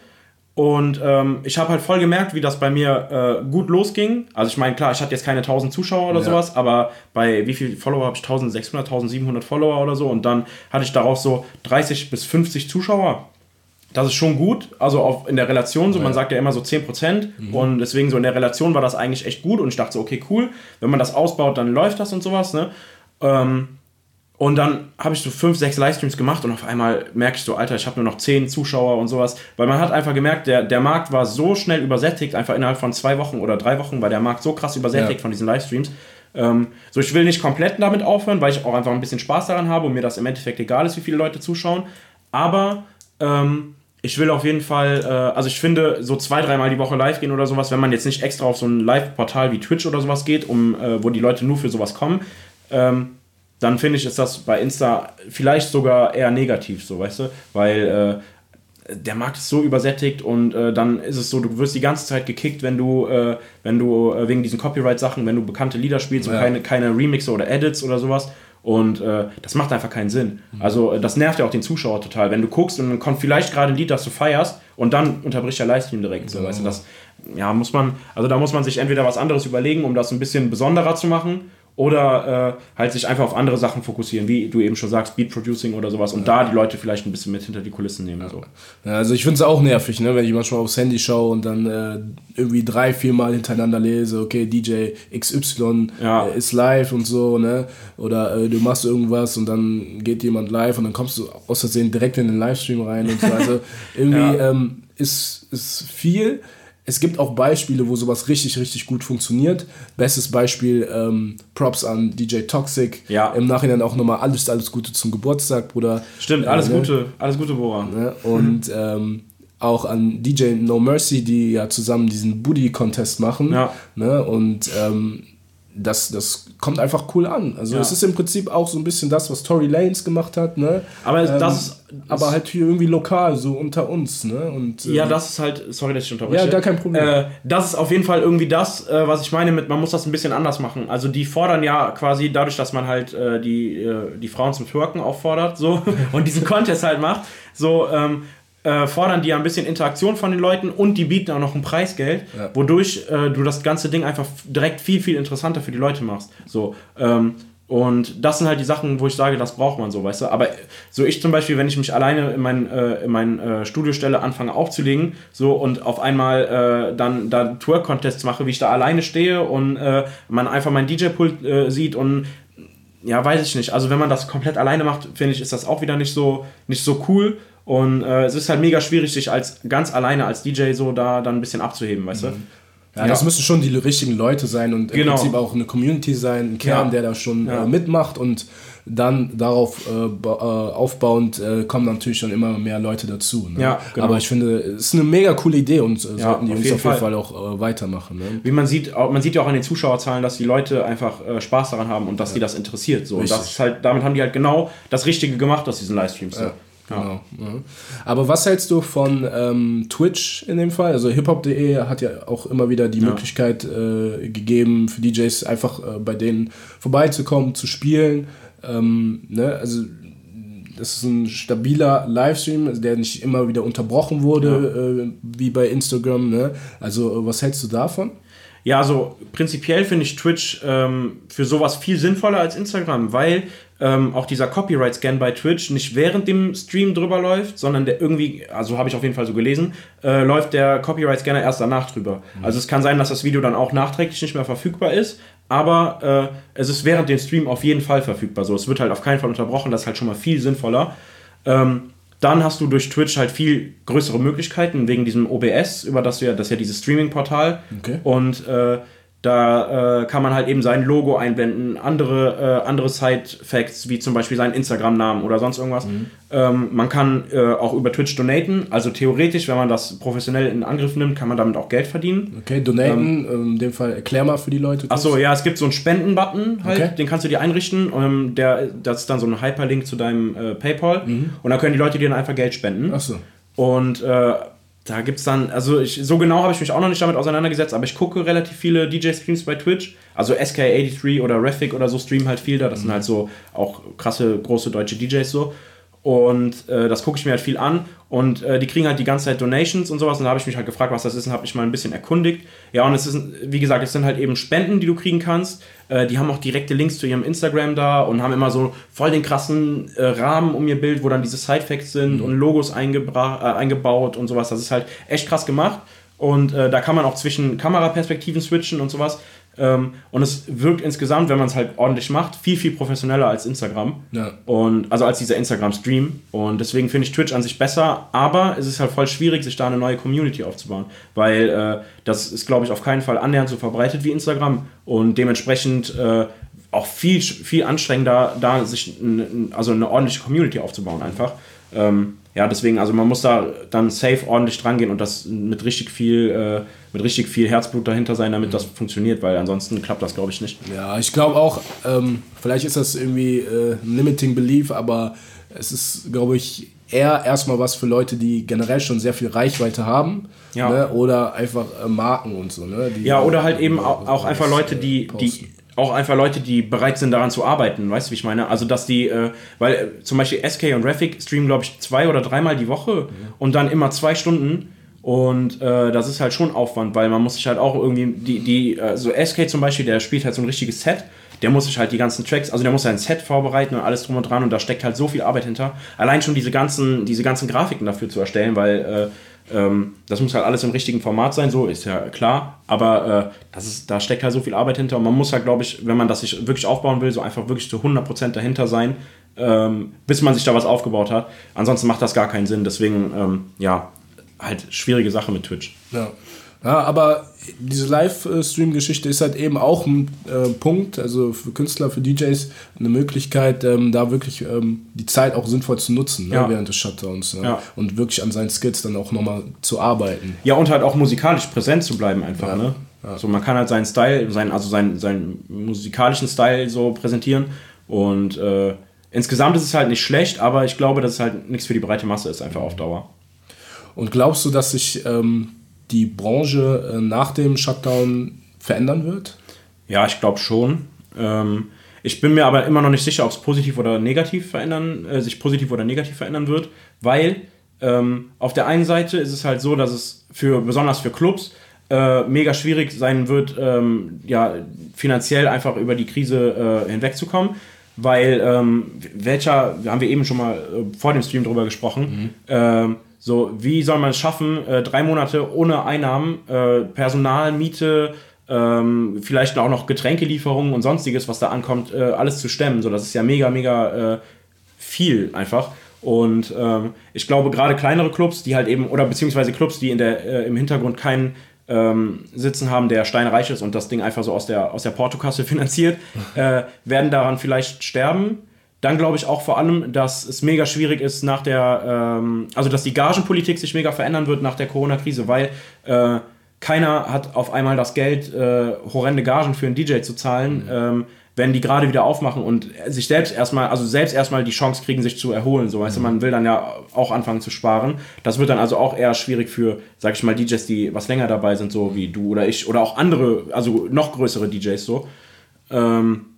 Und ähm, ich habe halt voll gemerkt, wie das bei mir äh, gut losging. Also ich meine, klar, ich hatte jetzt keine 1000 Zuschauer oder ja. sowas, aber bei wie viel Follower habe ich? 1600, 1700 Follower oder so. Und dann hatte ich darauf so 30 bis 50 Zuschauer. Das ist schon gut, also auf, in der Relation, so ja. man sagt ja immer so 10% mhm. und deswegen so in der Relation war das eigentlich echt gut und ich dachte so, okay, cool, wenn man das ausbaut, dann läuft das und sowas, ne? Ähm, und dann habe ich so fünf, sechs Livestreams gemacht und auf einmal merke ich so, Alter, ich habe nur noch zehn Zuschauer und sowas. Weil man hat einfach gemerkt, der, der Markt war so schnell übersättigt, einfach innerhalb von zwei Wochen oder drei Wochen war der Markt so krass übersättigt ja. von diesen Livestreams. Ähm, so, ich will nicht komplett damit aufhören, weil ich auch einfach ein bisschen Spaß daran habe und mir das im Endeffekt egal ist, wie viele Leute zuschauen. Aber ähm, ich will auf jeden Fall, äh, also ich finde, so zwei, dreimal die Woche live gehen oder sowas, wenn man jetzt nicht extra auf so ein Live-Portal wie Twitch oder sowas geht, um, äh, wo die Leute nur für sowas kommen, ähm, dann finde ich, ist das bei Insta vielleicht sogar eher negativ, so, weißt du? Weil äh, der Markt ist so übersättigt und äh, dann ist es so, du wirst die ganze Zeit gekickt, wenn du, äh, wenn du äh, wegen diesen Copyright-Sachen, wenn du bekannte Lieder spielst ja. und keine, keine Remixe oder Edits oder sowas. Und äh, das macht einfach keinen Sinn. Mhm. Also äh, das nervt ja auch den Zuschauer total. Wenn du guckst und dann kommt vielleicht gerade ein Lied, das du feierst und dann unterbricht der Livestream direkt. So, ja. weißt du, das ja, muss man, also da muss man sich entweder was anderes überlegen, um das ein bisschen besonderer zu machen oder äh, halt sich einfach auf andere Sachen fokussieren, wie du eben schon sagst, Beat Producing oder sowas und ja. da die Leute vielleicht ein bisschen mit hinter die Kulissen nehmen. So. Ja, also ich finde es auch nervig, ne, wenn ich manchmal aufs Handy schaue und dann äh, irgendwie drei, vier Mal hintereinander lese, okay, DJ XY ja. äh, ist live und so, ne? Oder äh, du machst irgendwas und dann geht jemand live und dann kommst du aus Versehen direkt in den Livestream rein und so. Also irgendwie ähm, ist, ist viel es gibt auch Beispiele, wo sowas richtig, richtig gut funktioniert. Bestes Beispiel, ähm, Props an DJ Toxic. Ja. Im Nachhinein auch nochmal alles, alles Gute zum Geburtstag, Bruder. Stimmt, alles äh, ne? Gute, alles Gute, Bora. Ne? Und ähm, auch an DJ No Mercy, die ja zusammen diesen Booty-Contest machen. Ja. Ne? Und ähm, das, das kommt einfach cool an. Also ja. es ist im Prinzip auch so ein bisschen das, was Tory Lanes gemacht hat, ne? Aber ähm, das aber halt hier irgendwie lokal, so unter uns, ne? Und, ja, das ist halt, sorry, dass ich unterbreche. Ja, gar kein Problem. Äh, das ist auf jeden Fall irgendwie das, äh, was ich meine mit, man muss das ein bisschen anders machen. Also die fordern ja quasi dadurch, dass man halt äh, die, äh, die Frauen zum Twerken auffordert, so, und diesen Contest halt macht, so, ähm, äh, fordern die ja ein bisschen Interaktion von den Leuten und die bieten auch noch ein Preisgeld, ja. wodurch äh, du das ganze Ding einfach direkt viel, viel interessanter für die Leute machst. So, ähm, und das sind halt die Sachen, wo ich sage, das braucht man so, weißt du. Aber so ich zum Beispiel, wenn ich mich alleine in mein, äh, in mein äh, Studio stelle, anfange aufzulegen, so und auf einmal äh, dann da Tour-Contests mache, wie ich da alleine stehe und äh, man einfach mein DJ-Pult äh, sieht und ja, weiß ich nicht. Also wenn man das komplett alleine macht, finde ich, ist das auch wieder nicht so, nicht so cool. Und äh, es ist halt mega schwierig, sich als ganz alleine als DJ so da dann ein bisschen abzuheben, weißt du? Ja, ja, das müssen schon die richtigen Leute sein und genau. im Prinzip auch eine Community sein, ein Kern, ja. der da schon ja. äh, mitmacht und dann darauf äh, äh, aufbauend äh, kommen natürlich schon immer mehr Leute dazu. Ne? Ja, genau. Aber ich finde, es ist eine mega coole Idee und äh, sollten die auf Jungs auf jeden Fall, Fall auch äh, weitermachen. Ne? Wie man sieht, man sieht ja auch an den Zuschauerzahlen, dass die Leute einfach Spaß daran haben und dass die das interessiert. So. Und das ist halt, damit haben die halt genau das Richtige gemacht aus diesen Livestreams. So. Genau. Ja. Aber was hältst du von ähm, Twitch in dem Fall? Also hiphop.de hat ja auch immer wieder die ja. Möglichkeit äh, gegeben, für DJs einfach äh, bei denen vorbeizukommen, zu spielen. Ähm, ne? Also das ist ein stabiler Livestream, also der nicht immer wieder unterbrochen wurde, äh, wie bei Instagram. Ne? Also was hältst du davon? Ja, also prinzipiell finde ich Twitch ähm, für sowas viel sinnvoller als Instagram, weil ähm, auch dieser Copyright-Scan bei Twitch nicht während dem Stream drüber läuft, sondern der irgendwie, also habe ich auf jeden Fall so gelesen, äh, läuft der Copyright-Scanner erst danach drüber. Mhm. Also es kann sein, dass das Video dann auch nachträglich nicht mehr verfügbar ist, aber äh, es ist während dem Stream auf jeden Fall verfügbar. So, es wird halt auf keinen Fall unterbrochen, das ist halt schon mal viel sinnvoller. Ähm, dann hast du durch Twitch halt viel größere Möglichkeiten wegen diesem OBS, über das ja, das ist ja dieses Streaming-Portal. Okay. Und äh, da äh, kann man halt eben sein Logo einblenden, andere, äh, andere Side-Facts, wie zum Beispiel seinen Instagram-Namen oder sonst irgendwas. Mhm. Ähm, man kann äh, auch über Twitch donaten. Also theoretisch, wenn man das professionell in Angriff nimmt, kann man damit auch Geld verdienen. Okay, donaten, ähm, in dem Fall erklär mal für die Leute. Achso, ja, es gibt so einen Spenden-Button halt, okay. den kannst du dir einrichten. Ähm, der, das ist dann so ein Hyperlink zu deinem äh, PayPal. Mhm. Und da können die Leute dir dann einfach Geld spenden. Achso. Und äh, da gibt es dann, also ich, so genau habe ich mich auch noch nicht damit auseinandergesetzt, aber ich gucke relativ viele DJ-Streams bei Twitch. Also SK83 oder Refik oder so streamen halt viel da. Das mhm. sind halt so auch krasse, große deutsche DJs so. Und äh, das gucke ich mir halt viel an. Und äh, die kriegen halt die ganze Zeit Donations und sowas. Und da habe ich mich halt gefragt, was das ist und habe mich mal ein bisschen erkundigt. Ja, und es ist, wie gesagt, es sind halt eben Spenden, die du kriegen kannst. Äh, die haben auch direkte Links zu ihrem Instagram da und haben immer so voll den krassen äh, Rahmen um ihr Bild, wo dann diese Sidefacts sind mhm. und Logos äh, eingebaut und sowas. Das ist halt echt krass gemacht. Und äh, da kann man auch zwischen Kameraperspektiven switchen und sowas. Ähm, und es wirkt insgesamt, wenn man es halt ordentlich macht, viel, viel professioneller als Instagram. Ja. Und, also als dieser Instagram-Stream. Und deswegen finde ich Twitch an sich besser, aber es ist halt voll schwierig, sich da eine neue Community aufzubauen. Weil äh, das ist, glaube ich, auf keinen Fall annähernd so verbreitet wie Instagram. Und dementsprechend äh, auch viel, viel anstrengender, da sich also eine ordentliche Community aufzubauen einfach. Ähm, ja, deswegen, also man muss da dann safe ordentlich dran gehen und das mit richtig viel, äh, mit richtig viel Herzblut dahinter sein, damit das funktioniert, weil ansonsten klappt das, glaube ich, nicht. Ja, ich glaube auch, ähm, vielleicht ist das irgendwie äh, ein limiting belief, aber es ist, glaube ich, eher erstmal was für Leute, die generell schon sehr viel Reichweite haben. Ja. Ne? Oder einfach äh, Marken und so. Ne? Die, ja, oder halt eben auch, auch einfach Leute, die, die auch einfach Leute, die bereit sind, daran zu arbeiten, weißt du, wie ich meine? Also, dass die, äh, weil äh, zum Beispiel SK und Rafik streamen, glaube ich, zwei oder dreimal die Woche mhm. und dann immer zwei Stunden. Und äh, das ist halt schon Aufwand, weil man muss sich halt auch irgendwie, die, die, so SK zum Beispiel, der spielt halt so ein richtiges Set, der muss sich halt die ganzen Tracks, also der muss ein Set vorbereiten und alles drum und dran und da steckt halt so viel Arbeit hinter. Allein schon diese ganzen, diese ganzen Grafiken dafür zu erstellen, weil äh, ähm, das muss halt alles im richtigen Format sein, so ist ja klar. Aber äh, das ist, da steckt halt so viel Arbeit hinter und man muss halt, glaube ich, wenn man das sich wirklich aufbauen will, so einfach wirklich zu 100% dahinter sein, ähm, bis man sich da was aufgebaut hat. Ansonsten macht das gar keinen Sinn. Deswegen, ähm, ja, halt schwierige Sache mit Twitch. Ja. Ja, aber diese Livestream-Geschichte ist halt eben auch ein äh, Punkt, also für Künstler, für DJs eine Möglichkeit, ähm, da wirklich ähm, die Zeit auch sinnvoll zu nutzen ne, ja. während des Shutdowns ne? ja. und wirklich an seinen Skills dann auch nochmal zu arbeiten. Ja, und halt auch musikalisch präsent zu bleiben einfach. Ja. Ne? So, man kann halt seinen Style, seinen, also seinen, seinen musikalischen Style so präsentieren und äh, insgesamt ist es halt nicht schlecht, aber ich glaube, dass es halt nichts für die breite Masse ist, einfach auf Dauer. Und glaubst du, dass sich ähm, die Branche äh, nach dem Shutdown verändern wird? Ja, ich glaube schon. Ähm, ich bin mir aber immer noch nicht sicher, ob es positiv oder negativ verändern, äh, sich positiv oder negativ verändern wird, weil ähm, auf der einen Seite ist es halt so, dass es für besonders für Clubs äh, mega schwierig sein wird, ähm, ja, finanziell einfach über die Krise äh, hinwegzukommen. Weil ähm, welcher, haben wir eben schon mal äh, vor dem Stream drüber gesprochen, mhm. So, wie soll man es schaffen, äh, drei Monate ohne Einnahmen, äh, Personal, Miete, ähm, vielleicht auch noch Getränkelieferungen und sonstiges, was da ankommt, äh, alles zu stemmen. So, das ist ja mega, mega äh, viel einfach. Und ähm, ich glaube, gerade kleinere Clubs, die halt eben, oder beziehungsweise Clubs, die in der, äh, im Hintergrund keinen ähm, sitzen haben, der steinreich ist und das Ding einfach so aus der, aus der Portokasse finanziert, äh, werden daran vielleicht sterben. Dann glaube ich auch vor allem, dass es mega schwierig ist nach der, ähm, also dass die Gagenpolitik sich mega verändern wird nach der Corona-Krise, weil äh, keiner hat auf einmal das Geld, äh, horrende Gagen für einen DJ zu zahlen. Mhm. Ähm, wenn die gerade wieder aufmachen und sich selbst erstmal, also selbst erstmal die Chance kriegen, sich zu erholen. So, weißt mhm. du, man will dann ja auch anfangen zu sparen. Das wird dann also auch eher schwierig für, sag ich mal, DJs, die was länger dabei sind, so wie du oder ich, oder auch andere, also noch größere DJs so. Ähm,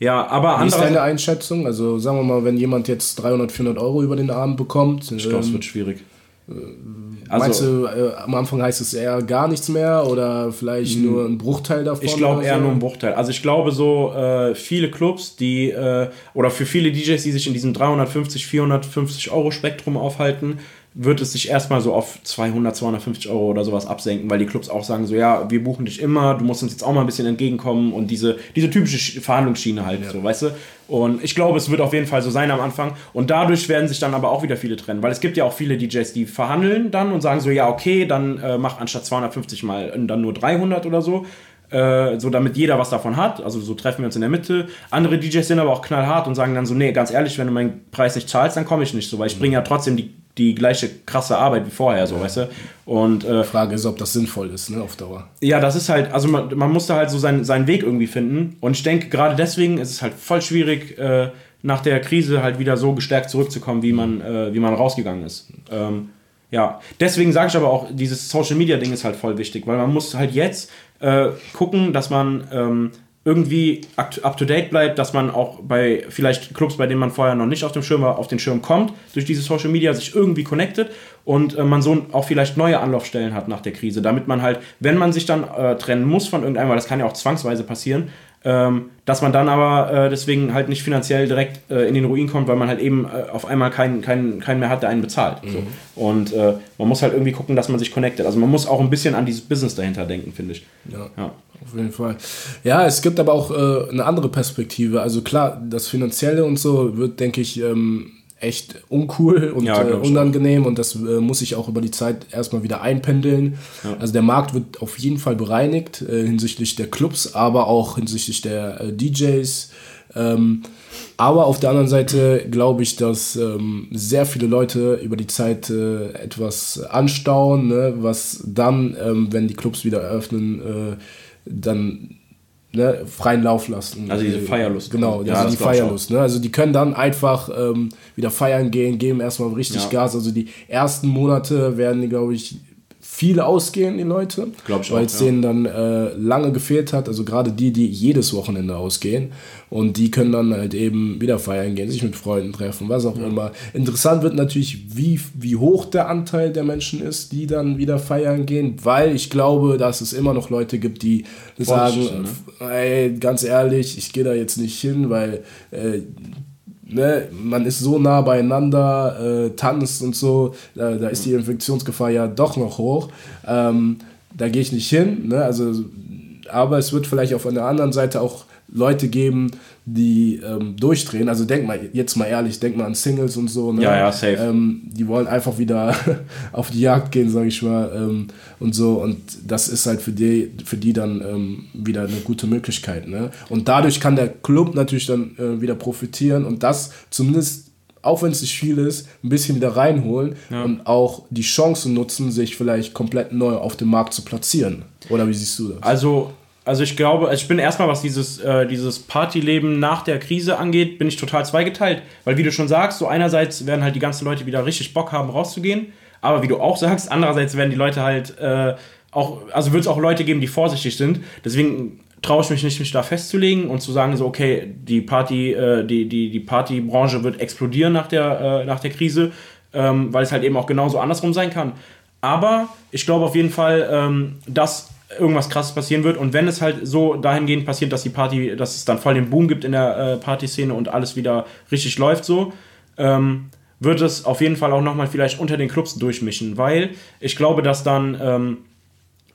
ja, aber Wie ist deine Einschätzung? Also sagen wir mal, wenn jemand jetzt 300, 400 Euro über den Abend bekommt. Ich glaube, es ähm, wird schwierig. Äh, also, Meinst du, äh, am Anfang heißt es eher gar nichts mehr oder vielleicht mh. nur ein Bruchteil davon? Ich glaube eher so? nur ein Bruchteil. Also ich glaube so äh, viele Clubs, die äh, oder für viele DJs, die sich in diesem 350, 450 Euro Spektrum aufhalten, wird es sich erstmal so auf 200, 250 Euro oder sowas absenken, weil die Clubs auch sagen so, ja, wir buchen dich immer, du musst uns jetzt auch mal ein bisschen entgegenkommen und diese, diese typische Verhandlungsschiene halt ja. so, weißt du? Und ich glaube, es wird auf jeden Fall so sein am Anfang und dadurch werden sich dann aber auch wieder viele trennen, weil es gibt ja auch viele DJs, die verhandeln dann und sagen so, ja, okay, dann äh, mach anstatt 250 mal dann nur 300 oder so äh, so damit jeder was davon hat. Also so treffen wir uns in der Mitte. Andere DJs sind aber auch knallhart und sagen dann so, nee, ganz ehrlich, wenn du meinen Preis nicht zahlst, dann komme ich nicht so, weil ich bringe ja trotzdem die die gleiche krasse Arbeit wie vorher, so, ja. weißt du? Und, äh, die Frage ist, ob das sinnvoll ist, ne, auf Dauer. Ja, das ist halt, also man, man muss da halt so seinen, seinen Weg irgendwie finden. Und ich denke, gerade deswegen ist es halt voll schwierig, äh, nach der Krise halt wieder so gestärkt zurückzukommen, wie man, äh, wie man rausgegangen ist. Ähm, ja, deswegen sage ich aber auch, dieses Social Media Ding ist halt voll wichtig, weil man muss halt jetzt äh, gucken, dass man ähm, irgendwie up to date bleibt, dass man auch bei vielleicht Clubs, bei denen man vorher noch nicht auf dem Schirm war, auf den Schirm kommt, durch diese Social Media sich irgendwie connectet und äh, man so auch vielleicht neue Anlaufstellen hat nach der Krise, damit man halt, wenn man sich dann äh, trennen muss von irgendeinem, weil das kann ja auch zwangsweise passieren, ähm, dass man dann aber äh, deswegen halt nicht finanziell direkt äh, in den Ruin kommt, weil man halt eben äh, auf einmal keinen, keinen, keinen mehr hat, der einen bezahlt. Mhm. So. Und äh, man muss halt irgendwie gucken, dass man sich connectet. Also man muss auch ein bisschen an dieses Business dahinter denken, finde ich. Ja. ja. Auf jeden Fall. Ja, es gibt aber auch äh, eine andere Perspektive. Also klar, das Finanzielle und so wird, denke ich, ähm, echt uncool und ja, äh, unangenehm und das äh, muss sich auch über die Zeit erstmal wieder einpendeln. Ja. Also der Markt wird auf jeden Fall bereinigt äh, hinsichtlich der Clubs, aber auch hinsichtlich der äh, DJs. Ähm, aber auf der anderen Seite glaube ich, dass ähm, sehr viele Leute über die Zeit äh, etwas anstauen, ne, was dann, ähm, wenn die Clubs wieder eröffnen, äh, dann ne, freien Lauf lassen. Also diese Feierlust. Genau, ja, also die Feierlust. Ne? Also die können dann einfach ähm, wieder feiern gehen, geben erstmal richtig ja. Gas. Also die ersten Monate werden, glaube ich, viele ausgehen, die Leute. Glaube ich Weil es ja. denen dann äh, lange gefehlt hat. Also gerade die, die jedes Wochenende ausgehen. Und die können dann halt eben wieder feiern gehen, sich mit Freunden treffen, was auch ja. immer. Interessant wird natürlich, wie, wie hoch der Anteil der Menschen ist, die dann wieder feiern gehen. Weil ich glaube, dass es immer noch Leute gibt, die sagen, ne? ey, ganz ehrlich, ich gehe da jetzt nicht hin, weil äh, ne, man ist so nah beieinander, äh, tanzt und so, da, da, ist die Infektionsgefahr ja doch noch hoch. Ähm, da gehe ich nicht hin, ne, also, aber es wird vielleicht auf einer anderen Seite auch Leute geben, die ähm, durchdrehen. Also denk mal, jetzt mal ehrlich, denk mal an Singles und so. Ne? Ja, ja, safe. Ähm, die wollen einfach wieder auf die Jagd gehen, sag ich mal. Ähm, und so. Und das ist halt für die, für die dann ähm, wieder eine gute Möglichkeit. Ne? Und dadurch kann der Club natürlich dann äh, wieder profitieren und das zumindest auch wenn es nicht viel ist, ein bisschen wieder reinholen ja. und auch die Chance nutzen, sich vielleicht komplett neu auf dem Markt zu platzieren. Oder wie siehst du das? Also also ich glaube, also ich bin erstmal, was dieses, äh, dieses Partyleben nach der Krise angeht, bin ich total zweigeteilt. Weil wie du schon sagst, so einerseits werden halt die ganzen Leute wieder richtig Bock haben, rauszugehen. Aber wie du auch sagst, andererseits werden die Leute halt äh, auch, also wird es auch Leute geben, die vorsichtig sind. Deswegen traue ich mich nicht, mich da festzulegen und zu sagen, so, okay, die Party, äh, die, die, die Partybranche wird explodieren nach der, äh, nach der Krise, ähm, weil es halt eben auch genauso andersrum sein kann. Aber ich glaube auf jeden Fall, ähm, dass irgendwas krasses passieren wird. Und wenn es halt so dahingehend passiert, dass die Party, dass es dann voll den Boom gibt in der äh, Partyszene und alles wieder richtig läuft so, ähm, wird es auf jeden Fall auch nochmal vielleicht unter den Clubs durchmischen, weil ich glaube, dass dann ähm,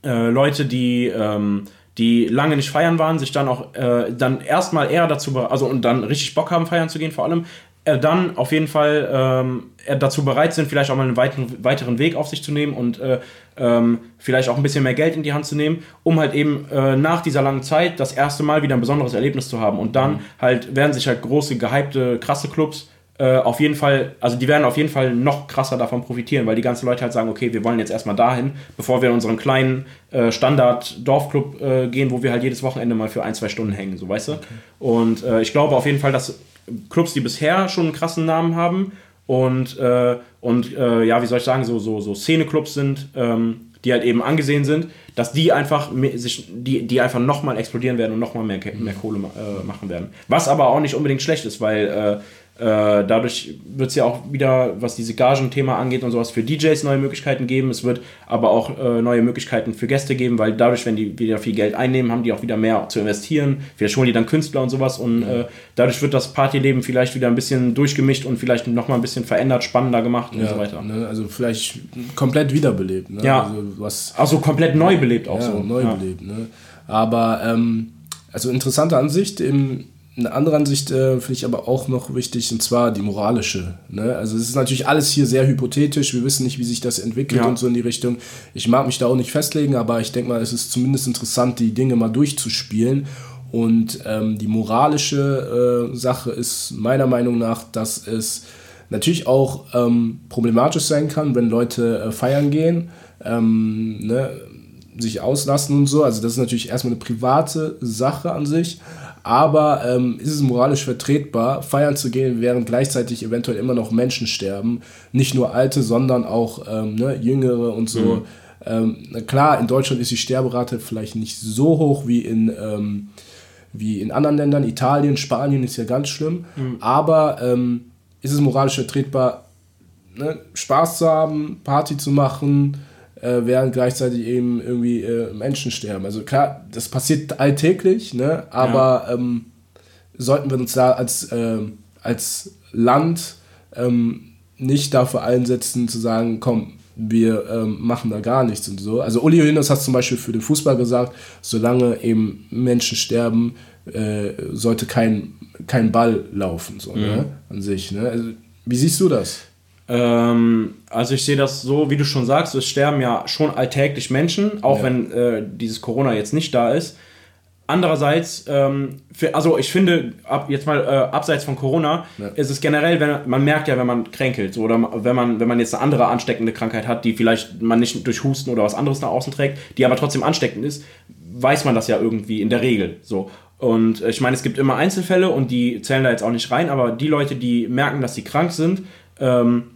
äh, Leute, die, ähm, die lange nicht feiern waren, sich dann auch äh, dann erstmal eher dazu, also und dann richtig Bock haben, feiern zu gehen, vor allem, äh, dann auf jeden Fall ähm, dazu bereit sind, vielleicht auch mal einen weiteren, weiteren Weg auf sich zu nehmen und äh, ähm, vielleicht auch ein bisschen mehr Geld in die Hand zu nehmen, um halt eben äh, nach dieser langen Zeit das erste Mal wieder ein besonderes Erlebnis zu haben. Und dann mhm. halt werden sich halt große, gehypte, krasse Clubs äh, auf jeden Fall, also die werden auf jeden Fall noch krasser davon profitieren, weil die ganzen Leute halt sagen, okay, wir wollen jetzt erstmal dahin, bevor wir in unseren kleinen äh, Standard-Dorfclub äh, gehen, wo wir halt jedes Wochenende mal für ein, zwei Stunden hängen, so weißt du. Okay. Und äh, ich glaube auf jeden Fall, dass Clubs, die bisher schon einen krassen Namen haben und, äh, und äh, ja, wie soll ich sagen, so, so, so Szene-Clubs sind, ähm, die halt eben angesehen sind, dass die einfach sich, die, die einfach nochmal explodieren werden und nochmal mehr, mehr Kohle machen werden. Was aber auch nicht unbedingt schlecht ist, weil äh, dadurch wird es ja auch wieder, was diese Gagen-Thema angeht und sowas, für DJs neue Möglichkeiten geben. Es wird aber auch äh, neue Möglichkeiten für Gäste geben, weil dadurch, wenn die wieder viel Geld einnehmen, haben die auch wieder mehr zu investieren. Vielleicht holen die dann Künstler und sowas und äh, dadurch wird das Partyleben vielleicht wieder ein bisschen durchgemischt und vielleicht nochmal ein bisschen verändert, spannender gemacht und ja, so weiter. Ne, also vielleicht komplett wiederbelebt. Ne? Ja, also, was, also komplett neu belebt auch ja, so. Neu ja. belebt, ne? Aber ähm, also interessante Ansicht im eine andere Ansicht äh, finde ich aber auch noch wichtig, und zwar die moralische. Ne? Also es ist natürlich alles hier sehr hypothetisch, wir wissen nicht, wie sich das entwickelt ja. und so in die Richtung. Ich mag mich da auch nicht festlegen, aber ich denke mal, es ist zumindest interessant, die Dinge mal durchzuspielen. Und ähm, die moralische äh, Sache ist meiner Meinung nach, dass es natürlich auch ähm, problematisch sein kann, wenn Leute äh, feiern gehen, ähm, ne, sich auslassen und so. Also das ist natürlich erstmal eine private Sache an sich. Aber ähm, ist es moralisch vertretbar, feiern zu gehen, während gleichzeitig eventuell immer noch Menschen sterben? Nicht nur alte, sondern auch ähm, ne, jüngere und so. Mhm. Ähm, klar, in Deutschland ist die Sterberate vielleicht nicht so hoch wie in, ähm, wie in anderen Ländern. Italien, Spanien ist ja ganz schlimm. Mhm. Aber ähm, ist es moralisch vertretbar, ne, Spaß zu haben, Party zu machen? Äh, während gleichzeitig eben irgendwie äh, Menschen sterben. Also klar, das passiert alltäglich, ne? aber ja. ähm, sollten wir uns da als, äh, als Land ähm, nicht dafür einsetzen, zu sagen, komm, wir ähm, machen da gar nichts und so. Also Uli Hoeneß hat zum Beispiel für den Fußball gesagt, solange eben Menschen sterben, äh, sollte kein, kein Ball laufen, so, ne? mhm. ne? an sich. Ne? Also, wie siehst du das? Ähm, also ich sehe das so, wie du schon sagst, es sterben ja schon alltäglich Menschen, auch ja. wenn äh, dieses Corona jetzt nicht da ist. Andererseits, ähm, für, also ich finde, ab, jetzt mal äh, abseits von Corona, ja. ist es generell, wenn man merkt ja, wenn man kränkelt, so, oder wenn man, wenn man jetzt eine andere ansteckende Krankheit hat, die vielleicht man nicht durch Husten oder was anderes nach außen trägt, die aber trotzdem ansteckend ist, weiß man das ja irgendwie in der Regel. So. Und äh, ich meine, es gibt immer Einzelfälle und die zählen da jetzt auch nicht rein, aber die Leute, die merken, dass sie krank sind, ähm,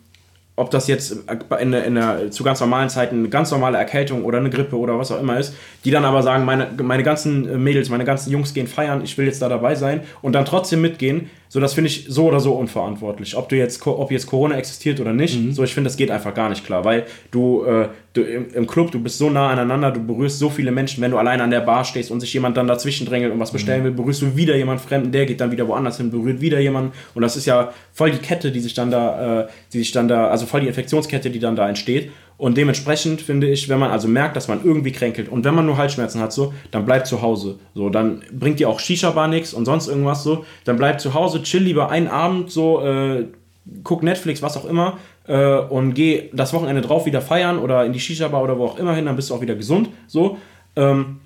ob das jetzt in, in der, zu ganz normalen Zeiten eine ganz normale Erkältung oder eine Grippe oder was auch immer ist, die dann aber sagen, meine, meine ganzen Mädels, meine ganzen Jungs gehen feiern, ich will jetzt da dabei sein und dann trotzdem mitgehen, so das finde ich so oder so unverantwortlich. Ob du jetzt, ob jetzt Corona existiert oder nicht, mhm. so ich finde, das geht einfach gar nicht klar, weil du, äh, du im, im, Club, du bist so nah aneinander, du berührst so viele Menschen, wenn du allein an der Bar stehst und sich jemand dann dazwischen drängelt und was bestellen mhm. will, berührst du wieder jemand Fremden, der geht dann wieder woanders hin, berührt wieder jemanden und das ist ja voll die Kette, die sich dann da, äh, die sich dann da, also voll die Infektionskette, die dann da entsteht. Und dementsprechend finde ich, wenn man also merkt, dass man irgendwie kränkelt und wenn man nur Halsschmerzen hat, so, dann bleibt zu Hause. So, dann bringt dir auch Shisha-Bar nichts und sonst irgendwas so. Dann bleibt zu Hause, chill lieber einen Abend so, äh, guck Netflix, was auch immer, äh, und geh das Wochenende drauf wieder feiern oder in die Shisha-Bar oder wo auch immer hin, dann bist du auch wieder gesund. So. Ähm,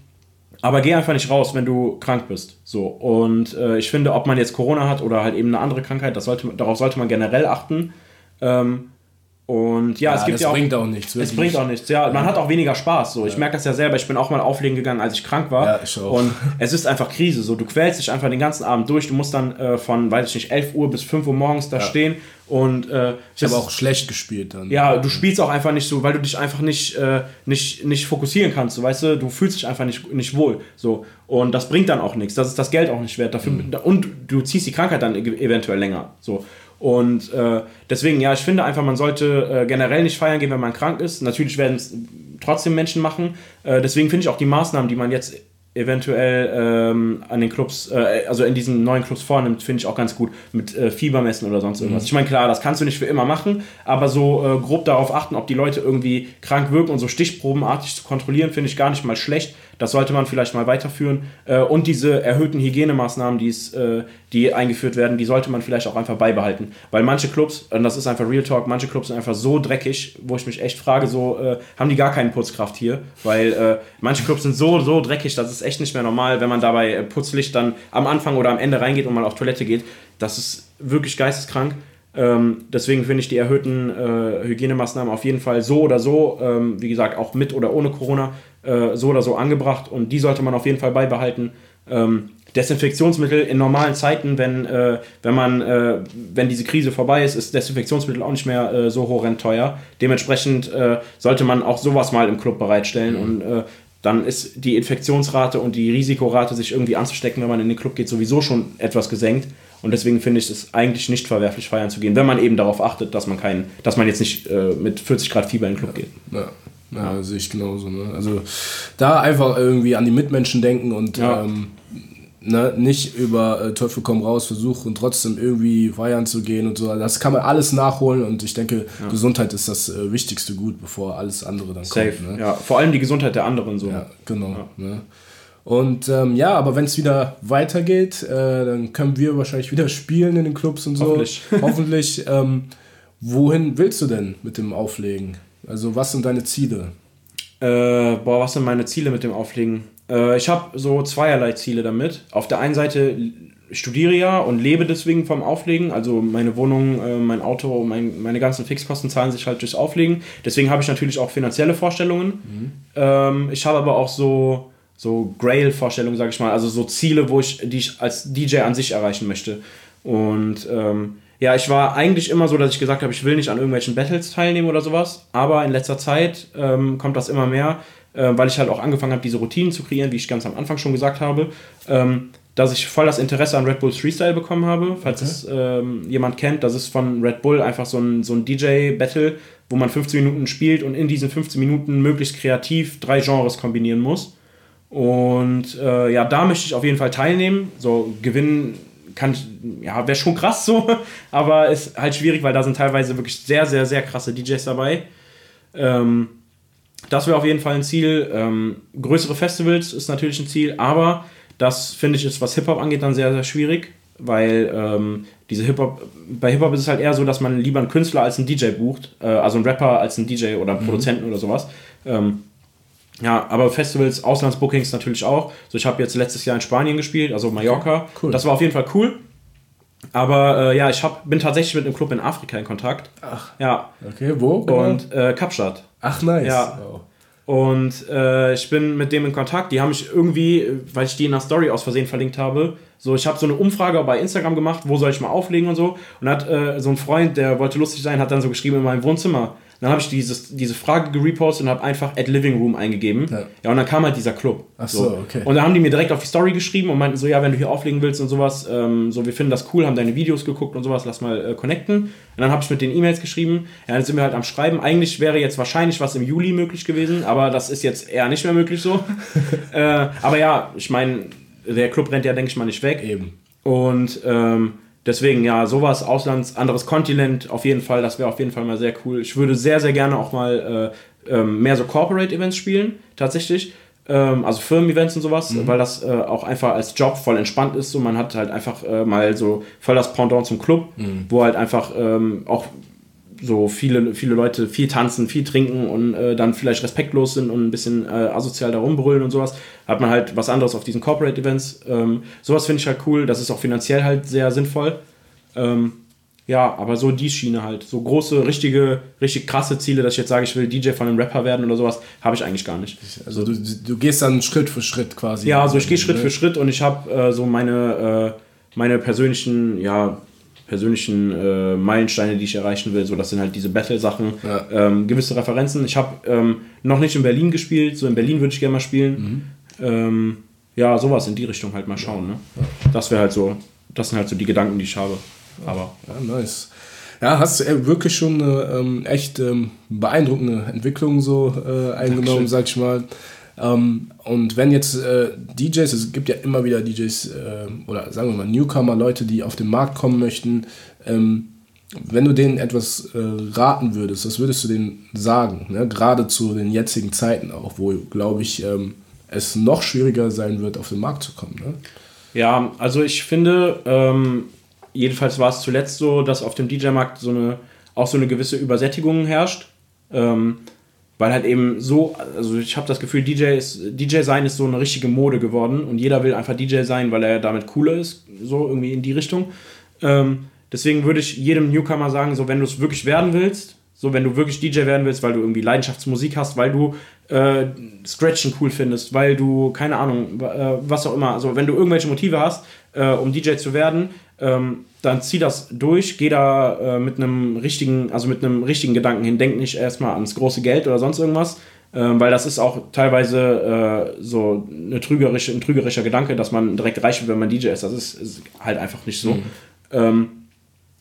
aber geh einfach nicht raus, wenn du krank bist. So. Und äh, ich finde, ob man jetzt Corona hat oder halt eben eine andere Krankheit, das sollte, darauf sollte man generell achten. Ähm, und ja, ja, es gibt ja auch. bringt auch nichts. Wirklich. Es bringt auch nichts. Ja, man hat auch weniger Spaß. So, ich merke das ja selber. Ich bin auch mal auflegen gegangen, als ich krank war. Ja, ich auch. Und es ist einfach Krise. So, du quälst dich einfach den ganzen Abend durch. Du musst dann äh, von, weiß ich nicht, 11 Uhr bis 5 Uhr morgens da stehen. Und äh, ich habe auch schlecht gespielt dann. Ja, du spielst auch einfach nicht so, weil du dich einfach nicht, äh, nicht, nicht fokussieren kannst. So, weißt du, du fühlst dich einfach nicht, nicht wohl. So. Und das bringt dann auch nichts. Das ist das Geld auch nicht wert. Dafür, mhm. Und du ziehst die Krankheit dann eventuell länger. So. Und äh, deswegen, ja, ich finde einfach, man sollte äh, generell nicht feiern gehen, wenn man krank ist. Natürlich werden es trotzdem Menschen machen. Äh, deswegen finde ich auch die Maßnahmen, die man jetzt eventuell ähm, an den Clubs, äh, also in diesen neuen Clubs vornimmt, finde ich auch ganz gut mit äh, Fiebermessen oder sonst irgendwas. Mhm. Ich meine, klar, das kannst du nicht für immer machen, aber so äh, grob darauf achten, ob die Leute irgendwie krank wirken und so stichprobenartig zu kontrollieren, finde ich gar nicht mal schlecht. Das sollte man vielleicht mal weiterführen. Äh, und diese erhöhten Hygienemaßnahmen, die's, äh, die eingeführt werden, die sollte man vielleicht auch einfach beibehalten. Weil manche Clubs, und das ist einfach Real Talk, manche Clubs sind einfach so dreckig, wo ich mich echt frage, so äh, haben die gar keine Putzkraft hier? Weil manche Clubs sind so, so dreckig, das ist echt nicht mehr normal, wenn man dabei Putzlicht dann am Anfang oder am Ende reingeht und mal auf Toilette geht. Das ist wirklich geisteskrank. Ähm, deswegen finde ich die erhöhten äh, Hygienemaßnahmen auf jeden Fall so oder so, ähm, wie gesagt, auch mit oder ohne Corona, äh, so oder so angebracht und die sollte man auf jeden Fall beibehalten. Ähm, Desinfektionsmittel in normalen Zeiten, wenn, äh, wenn man, äh, wenn diese Krise vorbei ist, ist Desinfektionsmittel auch nicht mehr äh, so horrend teuer. Dementsprechend äh, sollte man auch sowas mal im Club bereitstellen und äh, dann ist die Infektionsrate und die Risikorate, sich irgendwie anzustecken, wenn man in den Club geht, sowieso schon etwas gesenkt. Und deswegen finde ich es eigentlich nicht verwerflich, feiern zu gehen, wenn man eben darauf achtet, dass man keinen, dass man jetzt nicht äh, mit 40 Grad Fieber in den Club geht. Ja. Ja, ja. sehe ich genauso. Ne? Also da einfach irgendwie an die Mitmenschen denken und ja. ähm, ne, nicht über äh, Teufel komm raus versuchen, trotzdem irgendwie feiern zu gehen und so. Das kann man alles nachholen und ich denke, ja. Gesundheit ist das äh, wichtigste Gut, bevor alles andere dann Safe. kommt. Ne? Ja, vor allem die Gesundheit der anderen so. Ja, genau. Ne? Und ähm, ja, aber wenn es wieder weitergeht, äh, dann können wir wahrscheinlich wieder spielen in den Clubs und so. Hoffentlich. Hoffentlich. Ähm, wohin willst du denn mit dem Auflegen? Also was sind deine Ziele? Äh, boah, was sind meine Ziele mit dem Auflegen? Äh, ich habe so zweierlei Ziele damit. Auf der einen Seite studiere ja und lebe deswegen vom Auflegen. Also meine Wohnung, äh, mein Auto, mein, meine ganzen Fixkosten zahlen sich halt durchs Auflegen. Deswegen habe ich natürlich auch finanzielle Vorstellungen. Mhm. Ähm, ich habe aber auch so, so Grail-Vorstellungen, sage ich mal. Also so Ziele, wo ich, die ich als DJ an sich erreichen möchte. Und ähm, ja, ich war eigentlich immer so, dass ich gesagt habe, ich will nicht an irgendwelchen Battles teilnehmen oder sowas. Aber in letzter Zeit ähm, kommt das immer mehr, äh, weil ich halt auch angefangen habe, diese Routinen zu kreieren, wie ich ganz am Anfang schon gesagt habe. Ähm, dass ich voll das Interesse an Red Bull Freestyle bekommen habe. Falls okay. es ähm, jemand kennt, das ist von Red Bull einfach so ein, so ein DJ-Battle, wo man 15 Minuten spielt und in diesen 15 Minuten möglichst kreativ drei Genres kombinieren muss. Und äh, ja, da möchte ich auf jeden Fall teilnehmen. So gewinnen kann ja, wäre schon krass so, aber ist halt schwierig, weil da sind teilweise wirklich sehr, sehr, sehr krasse DJs dabei. Ähm, das wäre auf jeden Fall ein Ziel. Ähm, größere Festivals ist natürlich ein Ziel, aber das finde ich ist, was Hip-Hop angeht, dann sehr, sehr schwierig, weil ähm, diese Hip-Hop, bei Hip-Hop ist es halt eher so, dass man lieber einen Künstler als einen DJ bucht, äh, also einen Rapper als einen DJ oder einen mhm. Produzenten oder sowas. Ähm, ja, aber Festivals, Auslandsbookings natürlich auch. So, ich habe jetzt letztes Jahr in Spanien gespielt, also Mallorca. Cool. Das war auf jeden Fall cool. Aber äh, ja, ich hab, bin tatsächlich mit einem Club in Afrika in Kontakt. Ach. Ja. Okay, wo? Genau? Und äh, Kapstadt. Ach, nice. Ja. Wow. Und äh, ich bin mit dem in Kontakt. Die haben mich irgendwie, weil ich die in der Story aus Versehen verlinkt habe, so, ich habe so eine Umfrage bei Instagram gemacht, wo soll ich mal auflegen und so. Und hat äh, so ein Freund, der wollte lustig sein, hat dann so geschrieben in meinem Wohnzimmer. Dann habe ich dieses, diese Frage gerepostet und habe einfach at Living Room eingegeben. Ja. ja. und dann kam halt dieser Club. Ach so, so, okay. Und dann haben die mir direkt auf die Story geschrieben und meinten so, ja, wenn du hier auflegen willst und sowas, ähm, so, wir finden das cool, haben deine Videos geguckt und sowas, lass mal äh, connecten. Und dann habe ich mit den E-Mails geschrieben. Ja, dann sind wir halt am Schreiben. Eigentlich wäre jetzt wahrscheinlich was im Juli möglich gewesen, aber das ist jetzt eher nicht mehr möglich so. äh, aber ja, ich meine, der Club rennt ja, denke ich mal, nicht weg. Eben. Und ähm, Deswegen, ja, sowas, Auslands, anderes Kontinent, auf jeden Fall, das wäre auf jeden Fall mal sehr cool. Ich würde sehr, sehr gerne auch mal äh, ähm, mehr so Corporate-Events spielen, tatsächlich. Ähm, also Firmen-Events und sowas, mhm. weil das äh, auch einfach als Job voll entspannt ist. So, man hat halt einfach äh, mal so voll das Pendant zum Club, mhm. wo halt einfach ähm, auch so viele, viele Leute viel tanzen, viel trinken und äh, dann vielleicht respektlos sind und ein bisschen äh, asozial da rumbrüllen und sowas, hat man halt was anderes auf diesen Corporate Events. Ähm, sowas finde ich halt cool, das ist auch finanziell halt sehr sinnvoll. Ähm, ja, aber so die Schiene halt. So große, richtige, richtig krasse Ziele, dass ich jetzt sage, ich will DJ von einem Rapper werden oder sowas, habe ich eigentlich gar nicht. Also du, du gehst dann Schritt für Schritt quasi. Ja, also ich gehe Schritt für Schritt und ich habe äh, so meine, äh, meine persönlichen, ja, persönlichen äh, Meilensteine, die ich erreichen will. So, das sind halt diese Battle-Sachen, ja. ähm, gewisse Referenzen. Ich habe ähm, noch nicht in Berlin gespielt, so in Berlin würde ich gerne mal spielen. Mhm. Ähm, ja, sowas in die Richtung halt mal schauen. Ne? Ja. Das wäre halt so, das sind halt so die Gedanken, die ich habe. Aber. Ja, nice. Ja, hast du äh, wirklich schon eine ähm, echt ähm, beeindruckende Entwicklung so äh, eingenommen, Dankeschön. sag ich mal. Ähm, und wenn jetzt äh, DJs, es gibt ja immer wieder DJs äh, oder sagen wir mal Newcomer, Leute, die auf den Markt kommen möchten, ähm, wenn du denen etwas äh, raten würdest, was würdest du denen sagen? Ne? Gerade zu den jetzigen Zeiten auch, wo, glaube ich, ähm, es noch schwieriger sein wird, auf den Markt zu kommen. Ne? Ja, also ich finde, ähm, jedenfalls war es zuletzt so, dass auf dem DJ-Markt so auch so eine gewisse Übersättigung herrscht. Ähm, weil halt eben so, also ich habe das Gefühl, DJ, ist, DJ sein ist so eine richtige Mode geworden und jeder will einfach DJ sein, weil er damit cooler ist, so irgendwie in die Richtung. Ähm, deswegen würde ich jedem Newcomer sagen, so wenn du es wirklich werden willst, so wenn du wirklich DJ werden willst, weil du irgendwie Leidenschaftsmusik hast, weil du äh, Scratchen cool findest, weil du, keine Ahnung, äh, was auch immer, also wenn du irgendwelche Motive hast, äh, um DJ zu werden, ähm, dann zieh das durch, geh da äh, mit einem richtigen, also mit einem richtigen Gedanken hin, denk nicht erstmal ans große Geld oder sonst irgendwas, ähm, weil das ist auch teilweise äh, so eine trügerische, ein trügerischer Gedanke, dass man direkt reich wird, wenn man DJ ist. Das ist, ist halt einfach nicht so. Mhm. Ähm,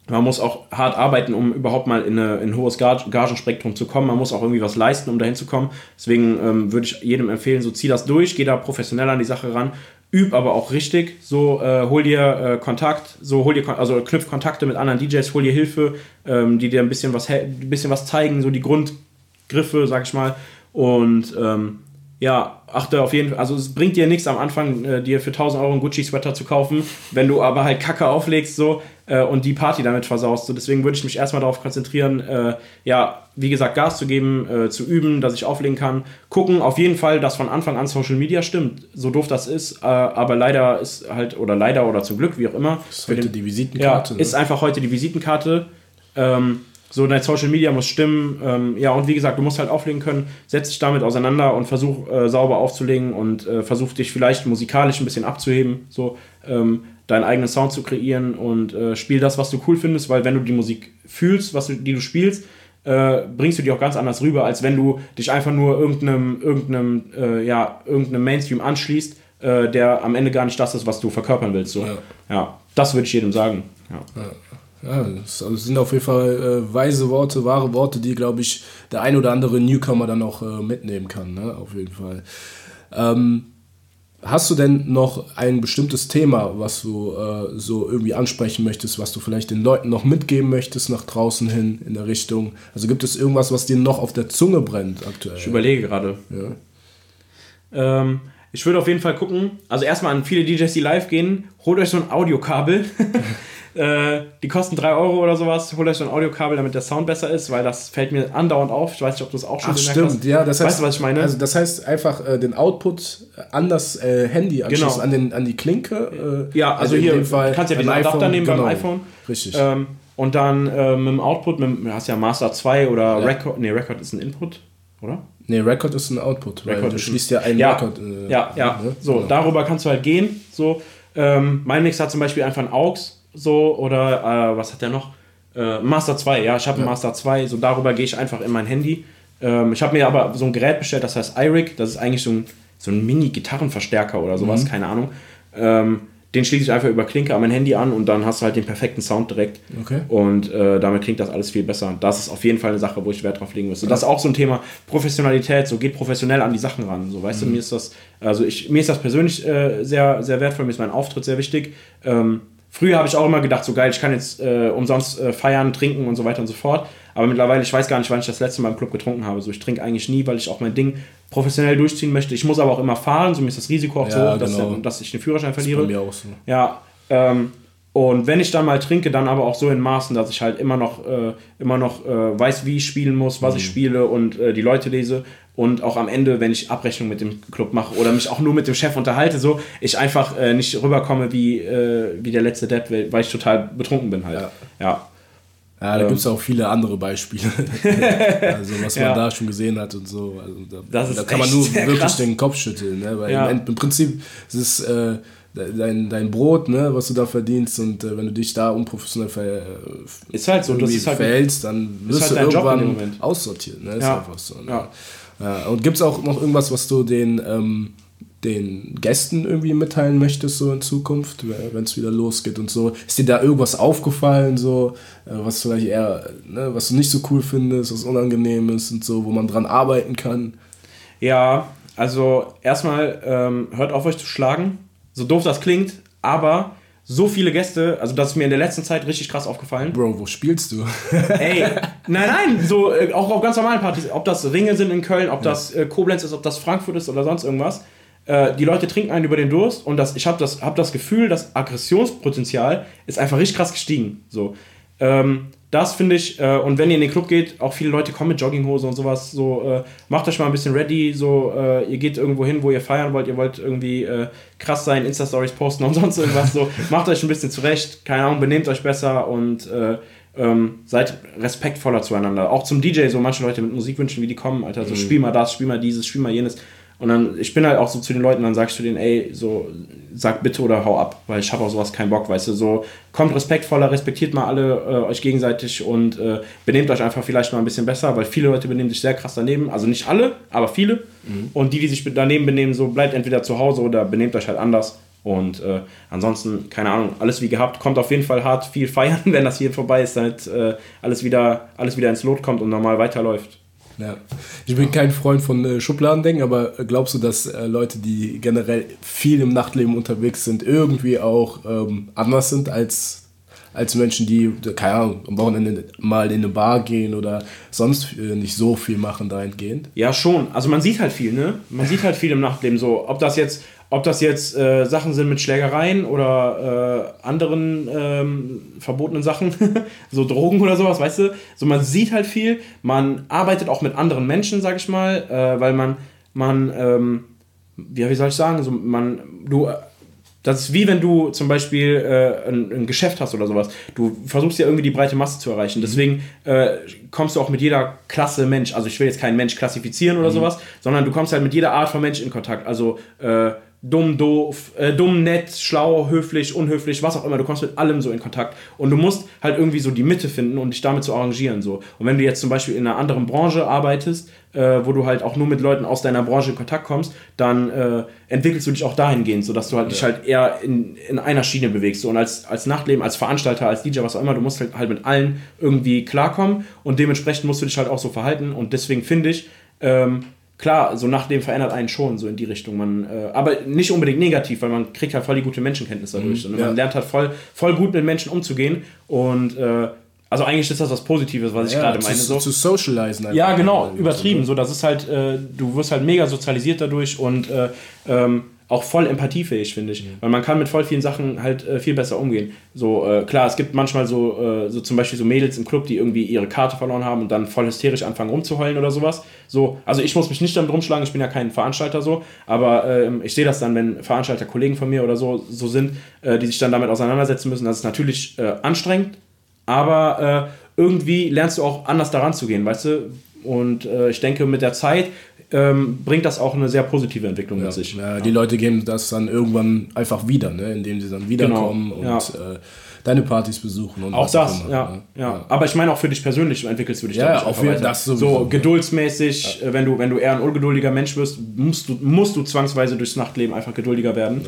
man muss auch hart arbeiten, um überhaupt mal in, eine, in ein hohes Gagenspektrum zu kommen. Man muss auch irgendwie was leisten, um dahin zu kommen. Deswegen ähm, würde ich jedem empfehlen, so zieh das durch, geh da professionell an die Sache ran üb aber auch richtig. So, äh, hol dir äh, Kontakt, so hol dir, also knüpf Kontakte mit anderen DJs, hol dir Hilfe, ähm, die dir ein bisschen was, ein bisschen was zeigen, so die Grundgriffe, sag ich mal. Und ähm, ja, achte auf jeden Fall, also es bringt dir nichts am Anfang, äh, dir für 1000 Euro einen Gucci-Sweater zu kaufen, wenn du aber halt Kacke auflegst so äh, und die Party damit versaust. So, deswegen würde ich mich erstmal darauf konzentrieren, äh, ja, wie gesagt, Gas zu geben, äh, zu üben, dass ich auflegen kann. Gucken auf jeden Fall, dass von Anfang an Social Media stimmt, so doof das ist, äh, aber leider ist halt, oder leider oder zum Glück, wie auch immer. Ist heute den, die Visitenkarte. Ja, ne? ist einfach heute die Visitenkarte. Ähm, so, dein Social Media muss stimmen. Ähm, ja, und wie gesagt, du musst halt auflegen können. Setz dich damit auseinander und versuch äh, sauber aufzulegen und äh, versuch dich vielleicht musikalisch ein bisschen abzuheben. So, ähm, deinen eigenen Sound zu kreieren und äh, spiel das, was du cool findest, weil wenn du die Musik fühlst, was du, die du spielst, äh, bringst du die auch ganz anders rüber, als wenn du dich einfach nur irgendeinem, irgendeinem, äh, ja, irgendeinem Mainstream anschließt, äh, der am Ende gar nicht das ist, was du verkörpern willst. So. Ja. ja das würde ich jedem sagen. Ja. ja. Ja, das sind auf jeden Fall äh, weise Worte, wahre Worte, die, glaube ich, der ein oder andere Newcomer dann auch äh, mitnehmen kann, ne? auf jeden Fall. Ähm, hast du denn noch ein bestimmtes Thema, was du äh, so irgendwie ansprechen möchtest, was du vielleicht den Leuten noch mitgeben möchtest nach draußen hin in der Richtung? Also gibt es irgendwas, was dir noch auf der Zunge brennt aktuell? Ich überlege gerade. Ja. Ähm, ich würde auf jeden Fall gucken, also erstmal an viele DJs, die live gehen, holt euch so ein Audiokabel. Äh, die kosten 3 Euro oder sowas. Holt euch so ein Audiokabel, damit der Sound besser ist, weil das fällt mir andauernd auf. Ich weiß nicht, ob du es auch schon Ach, stimmt, hast. ja. Das heißt, weißt du, was ich meine? Also das heißt einfach äh, den Output an das äh, Handy anschließen, genau. an, den, an die Klinke. Äh, ja, also, also hier, Fall du kannst ja diesen Adapter nehmen genau. beim iPhone. Richtig. Ähm, und dann äh, mit dem Output, mit, du hast ja Master 2 oder ja. Record, nee, Record ist ein Input, oder? Nee, Record ist ein Output, weil Record du schließt ja einen ja, Record. Äh, ja, ja, ne? so, genau. darüber kannst du halt gehen, so. Ähm, mein Mix hat zum Beispiel einfach ein AUX, so oder äh, was hat der noch? Äh, Master 2, ja, ich habe ja. einen Master 2, so darüber gehe ich einfach in mein Handy. Ähm, ich habe mir aber so ein Gerät bestellt, das heißt iRig, das ist eigentlich so ein, so ein Mini-Gitarrenverstärker oder sowas, mhm. keine Ahnung. Ähm, den schließe ich einfach über Klinke an mein Handy an und dann hast du halt den perfekten Sound direkt. Okay. Und äh, damit klingt das alles viel besser. Das ist auf jeden Fall eine Sache, wo ich Wert drauf legen müsste. Das ist auch so ein Thema Professionalität, so geht professionell an die Sachen ran. So, weißt mhm. du, mir ist das, also ich, mir ist das persönlich äh, sehr, sehr wertvoll, mir ist mein Auftritt sehr wichtig. Ähm, Früher habe ich auch immer gedacht, so geil, ich kann jetzt äh, umsonst äh, feiern, trinken und so weiter und so fort. Aber mittlerweile, ich weiß gar nicht, wann ich das letzte Mal im Club getrunken habe. So, ich trinke eigentlich nie, weil ich auch mein Ding professionell durchziehen möchte. Ich muss aber auch immer fahren, so mir ist das Risiko auch ja, so, dass, genau. dass, ich den Führerschein verliere. Das ist bei mir auch so. Ja, ähm, und wenn ich dann mal trinke, dann aber auch so in Maßen, dass ich halt immer noch, äh, immer noch äh, weiß, wie ich spielen muss, was mhm. ich spiele und äh, die Leute lese und auch am Ende, wenn ich Abrechnung mit dem Club mache oder mich auch nur mit dem Chef unterhalte, so ich einfach äh, nicht rüberkomme wie, äh, wie der letzte Depp, weil ich total betrunken bin halt. Ja. Ja, ja da ähm. gibt es auch viele andere Beispiele. also was man ja. da schon gesehen hat und so. Also da, da kann man nur wirklich krass. den Kopf schütteln, ne? weil im, im, Prinzip ist es äh, dein, dein Brot, ne, was du da verdienst und äh, wenn du dich da unprofessionell ver, ist halt so, das ist halt verhältst, dann wirst halt du irgendwann aussortiert. Ne? Ist ja. einfach so. Ne? Ja. Ja, und gibt es auch noch irgendwas, was du den, ähm, den Gästen irgendwie mitteilen möchtest, so in Zukunft, wenn es wieder losgeht und so? Ist dir da irgendwas aufgefallen, so, äh, was vielleicht eher, ne, was du nicht so cool findest, was unangenehm ist und so, wo man dran arbeiten kann? Ja, Also erstmal ähm, hört auf euch zu schlagen. So doof das klingt, aber so viele Gäste, also das ist mir in der letzten Zeit richtig krass aufgefallen. Bro, wo spielst du? Ey, nein, nein, so äh, auch auf ganz normalen Partys, ob das Ringe sind in Köln, ob ja. das äh, Koblenz ist, ob das Frankfurt ist oder sonst irgendwas. Äh, die Leute trinken einen über den Durst und das, ich habe das, hab das Gefühl, das Aggressionspotenzial ist einfach richtig krass gestiegen. So. Ähm, das finde ich, äh, und wenn ihr in den Club geht, auch viele Leute kommen mit Jogginghose und sowas, so äh, macht euch mal ein bisschen ready, so äh, ihr geht irgendwo hin, wo ihr feiern wollt, ihr wollt irgendwie äh, krass sein, Insta-Stories posten und sonst irgendwas, so macht euch ein bisschen zurecht, keine Ahnung, benehmt euch besser und äh, ähm, seid respektvoller zueinander. Auch zum DJ, so manche Leute mit Musikwünschen, wie die kommen, Alter, so mhm. spiel mal das, spiel mal dieses, spiel mal jenes und dann, ich bin halt auch so zu den Leuten, dann sagst du denen, ey, so, sag bitte oder hau ab, weil ich habe auf sowas keinen Bock, weißt du, so, kommt respektvoller, respektiert mal alle äh, euch gegenseitig und äh, benehmt euch einfach vielleicht mal ein bisschen besser, weil viele Leute benehmen sich sehr krass daneben, also nicht alle, aber viele. Mhm. Und die, die sich daneben benehmen, so, bleibt entweder zu Hause oder benehmt euch halt anders. Und äh, ansonsten, keine Ahnung, alles wie gehabt, kommt auf jeden Fall hart viel feiern, wenn das hier vorbei ist, damit äh, alles, wieder, alles wieder ins Lot kommt und normal weiterläuft. Ja. Ich bin kein Freund von äh, Schubladendenken, aber glaubst du, dass äh, Leute, die generell viel im Nachtleben unterwegs sind, irgendwie auch ähm, anders sind als, als Menschen, die, keine Ahnung, am Wochenende mal in eine Bar gehen oder sonst äh, nicht so viel machen dahingehend? Ja, schon. Also man sieht halt viel, ne? Man sieht halt viel im Nachtleben so. Ob das jetzt ob das jetzt äh, Sachen sind mit Schlägereien oder äh, anderen ähm, verbotenen Sachen, so Drogen oder sowas, weißt du? So, man sieht halt viel, man arbeitet auch mit anderen Menschen, sag ich mal, äh, weil man, man, ähm, ja, wie soll ich sagen, so, man, du, das ist wie wenn du zum Beispiel äh, ein, ein, Geschäft hast oder sowas. Du versuchst ja irgendwie die breite Masse zu erreichen. Mhm. Deswegen äh, kommst du auch mit jeder Klasse Mensch, also ich will jetzt keinen Mensch klassifizieren oder mhm. sowas, sondern du kommst halt mit jeder Art von Mensch in Kontakt. Also äh, dumm, doof, äh, dumm, nett, schlau, höflich, unhöflich, was auch immer. Du kommst mit allem so in Kontakt. Und du musst halt irgendwie so die Mitte finden und dich damit zu arrangieren. So. Und wenn du jetzt zum Beispiel in einer anderen Branche arbeitest, äh, wo du halt auch nur mit Leuten aus deiner Branche in Kontakt kommst, dann äh, entwickelst du dich auch dahingehend, sodass du halt ja. dich halt eher in, in einer Schiene bewegst. So. Und als, als Nachtleben, als Veranstalter, als DJ, was auch immer, du musst halt, halt mit allen irgendwie klarkommen und dementsprechend musst du dich halt auch so verhalten. Und deswegen finde ich, ähm, klar, so nach dem verändert einen schon so in die Richtung. Man, äh, aber nicht unbedingt negativ, weil man kriegt halt voll die gute Menschenkenntnis dadurch. Mhm, und man lernt halt voll, voll gut mit Menschen umzugehen. Und äh, also eigentlich ist das was Positives, was ich ja, gerade meine. So. Zu socialisen. Ja, genau, übertrieben. So, das ist halt, äh, du wirst halt mega sozialisiert dadurch und äh, ähm, auch voll empathiefähig, finde ich. Mhm. Weil man kann mit voll vielen Sachen halt äh, viel besser umgehen. So, äh, klar, es gibt manchmal so, äh, so zum Beispiel so Mädels im Club, die irgendwie ihre Karte verloren haben und dann voll hysterisch anfangen rumzuheulen oder sowas. So, also ich muss mich nicht damit rumschlagen, ich bin ja kein Veranstalter so, aber ähm, ich sehe das dann, wenn Veranstalter Kollegen von mir oder so, so sind, äh, die sich dann damit auseinandersetzen müssen. Das ist natürlich äh, anstrengend, aber äh, irgendwie lernst du auch anders daran zu gehen, weißt du? Und ich denke, mit der Zeit ähm, bringt das auch eine sehr positive Entwicklung ja, mit sich. Ja, die Leute geben das dann irgendwann einfach wieder, ne? indem sie dann wiederkommen genau, und äh, deine Partys besuchen. Und auch das, ja, ja, ja, Aber ich meine auch für dich persönlich entwickelst du dich ja, auch jeden das sowieso. So geduldsmäßig. Äh, wenn, du, wenn du eher ein ungeduldiger Mensch wirst, musst du, musst du zwangsweise durchs Nachtleben einfach geduldiger werden.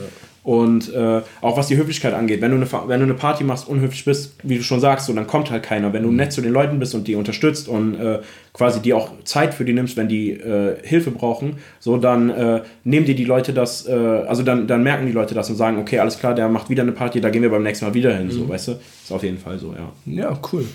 Und äh, auch was die Höflichkeit angeht, wenn du, eine, wenn du eine Party machst, unhöflich bist, wie du schon sagst, so, dann kommt halt keiner. Wenn du mhm. nett zu den Leuten bist und die unterstützt und äh, quasi die auch Zeit für die nimmst, wenn die äh, Hilfe brauchen, so dann äh, nehmen dir die Leute das, äh, also dann, dann merken die Leute das und sagen, okay, alles klar, der macht wieder eine Party, da gehen wir beim nächsten Mal wieder hin, mhm. so, weißt du? Ist auf jeden Fall so, ja. Ja, cool.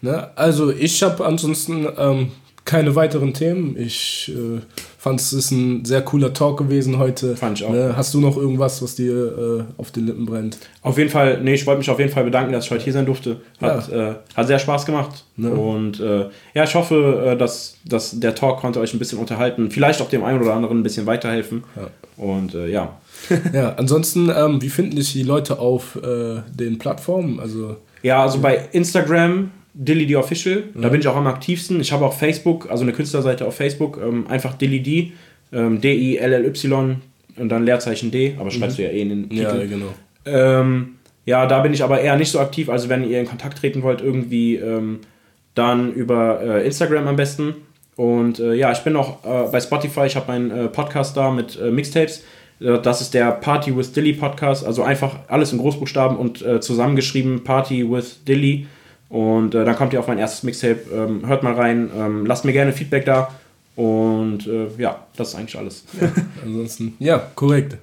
Ne? Also ich habe ansonsten ähm, keine weiteren Themen. Ich äh, fand es ist ein sehr cooler Talk gewesen heute. Fand ich auch. Ne? Hast du noch irgendwas, was dir äh, auf den Lippen brennt? Auf jeden Fall, nee, ich wollte mich auf jeden Fall bedanken, dass ich heute hier sein durfte. Hat, ja. äh, hat sehr Spaß gemacht. Ne? Und äh, ja, ich hoffe, äh, dass, dass der Talk konnte euch ein bisschen unterhalten. Vielleicht auch dem einen oder anderen ein bisschen weiterhelfen. Ja. Und äh, ja. ja, ansonsten, ähm, wie finden dich die Leute auf den Plattformen? Also ja, also bei Instagram Dilly D Official. Mhm. Da bin ich auch am aktivsten. Ich habe auch Facebook, also eine Künstlerseite auf Facebook. Ähm, einfach Dilly D. Ähm, D-I-L-L-Y und dann Leerzeichen D. Aber schreibst mhm. du ja eh in den Titel. Ja, genau. Ähm, ja, da bin ich aber eher nicht so aktiv. Also wenn ihr in Kontakt treten wollt, irgendwie ähm, dann über äh, Instagram am besten. Und äh, ja, ich bin auch äh, bei Spotify. Ich habe meinen äh, Podcast da mit äh, Mixtapes. Äh, das ist der Party with Dilly Podcast. Also einfach alles in Großbuchstaben und zusammengeschrieben Party with Dilly. Und äh, dann kommt ihr auf mein erstes Mixtape. Ähm, hört mal rein, ähm, lasst mir gerne Feedback da. Und äh, ja, das ist eigentlich alles. Ja, ansonsten, ja, korrekt.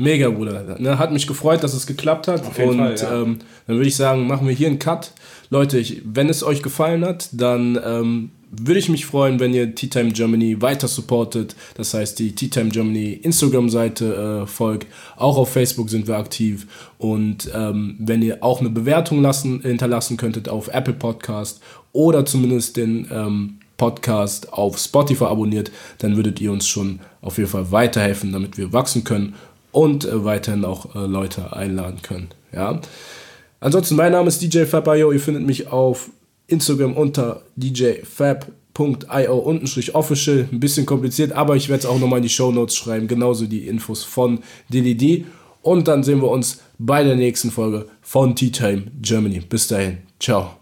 Mega, Bruder. Ne, hat mich gefreut, dass es geklappt hat. Auf jeden Und Fall, ja. ähm, dann würde ich sagen, machen wir hier einen Cut. Leute, ich, wenn es euch gefallen hat, dann ähm, würde ich mich freuen, wenn ihr Tea Time Germany weiter supportet. Das heißt, die Tea Time Germany Instagram-Seite äh, folgt. Auch auf Facebook sind wir aktiv. Und ähm, wenn ihr auch eine Bewertung lassen, hinterlassen könntet auf Apple Podcast oder zumindest den ähm, Podcast auf Spotify abonniert, dann würdet ihr uns schon auf jeden Fall weiterhelfen, damit wir wachsen können und äh, weiterhin auch äh, Leute einladen können. Ja. Ansonsten, mein Name ist DJ Fabayo. Ihr findet mich auf Instagram unter djfab.io official. Ein bisschen kompliziert, aber ich werde es auch nochmal in die Show Notes schreiben. Genauso die Infos von DDD. Und dann sehen wir uns bei der nächsten Folge von Tea Time Germany. Bis dahin. Ciao.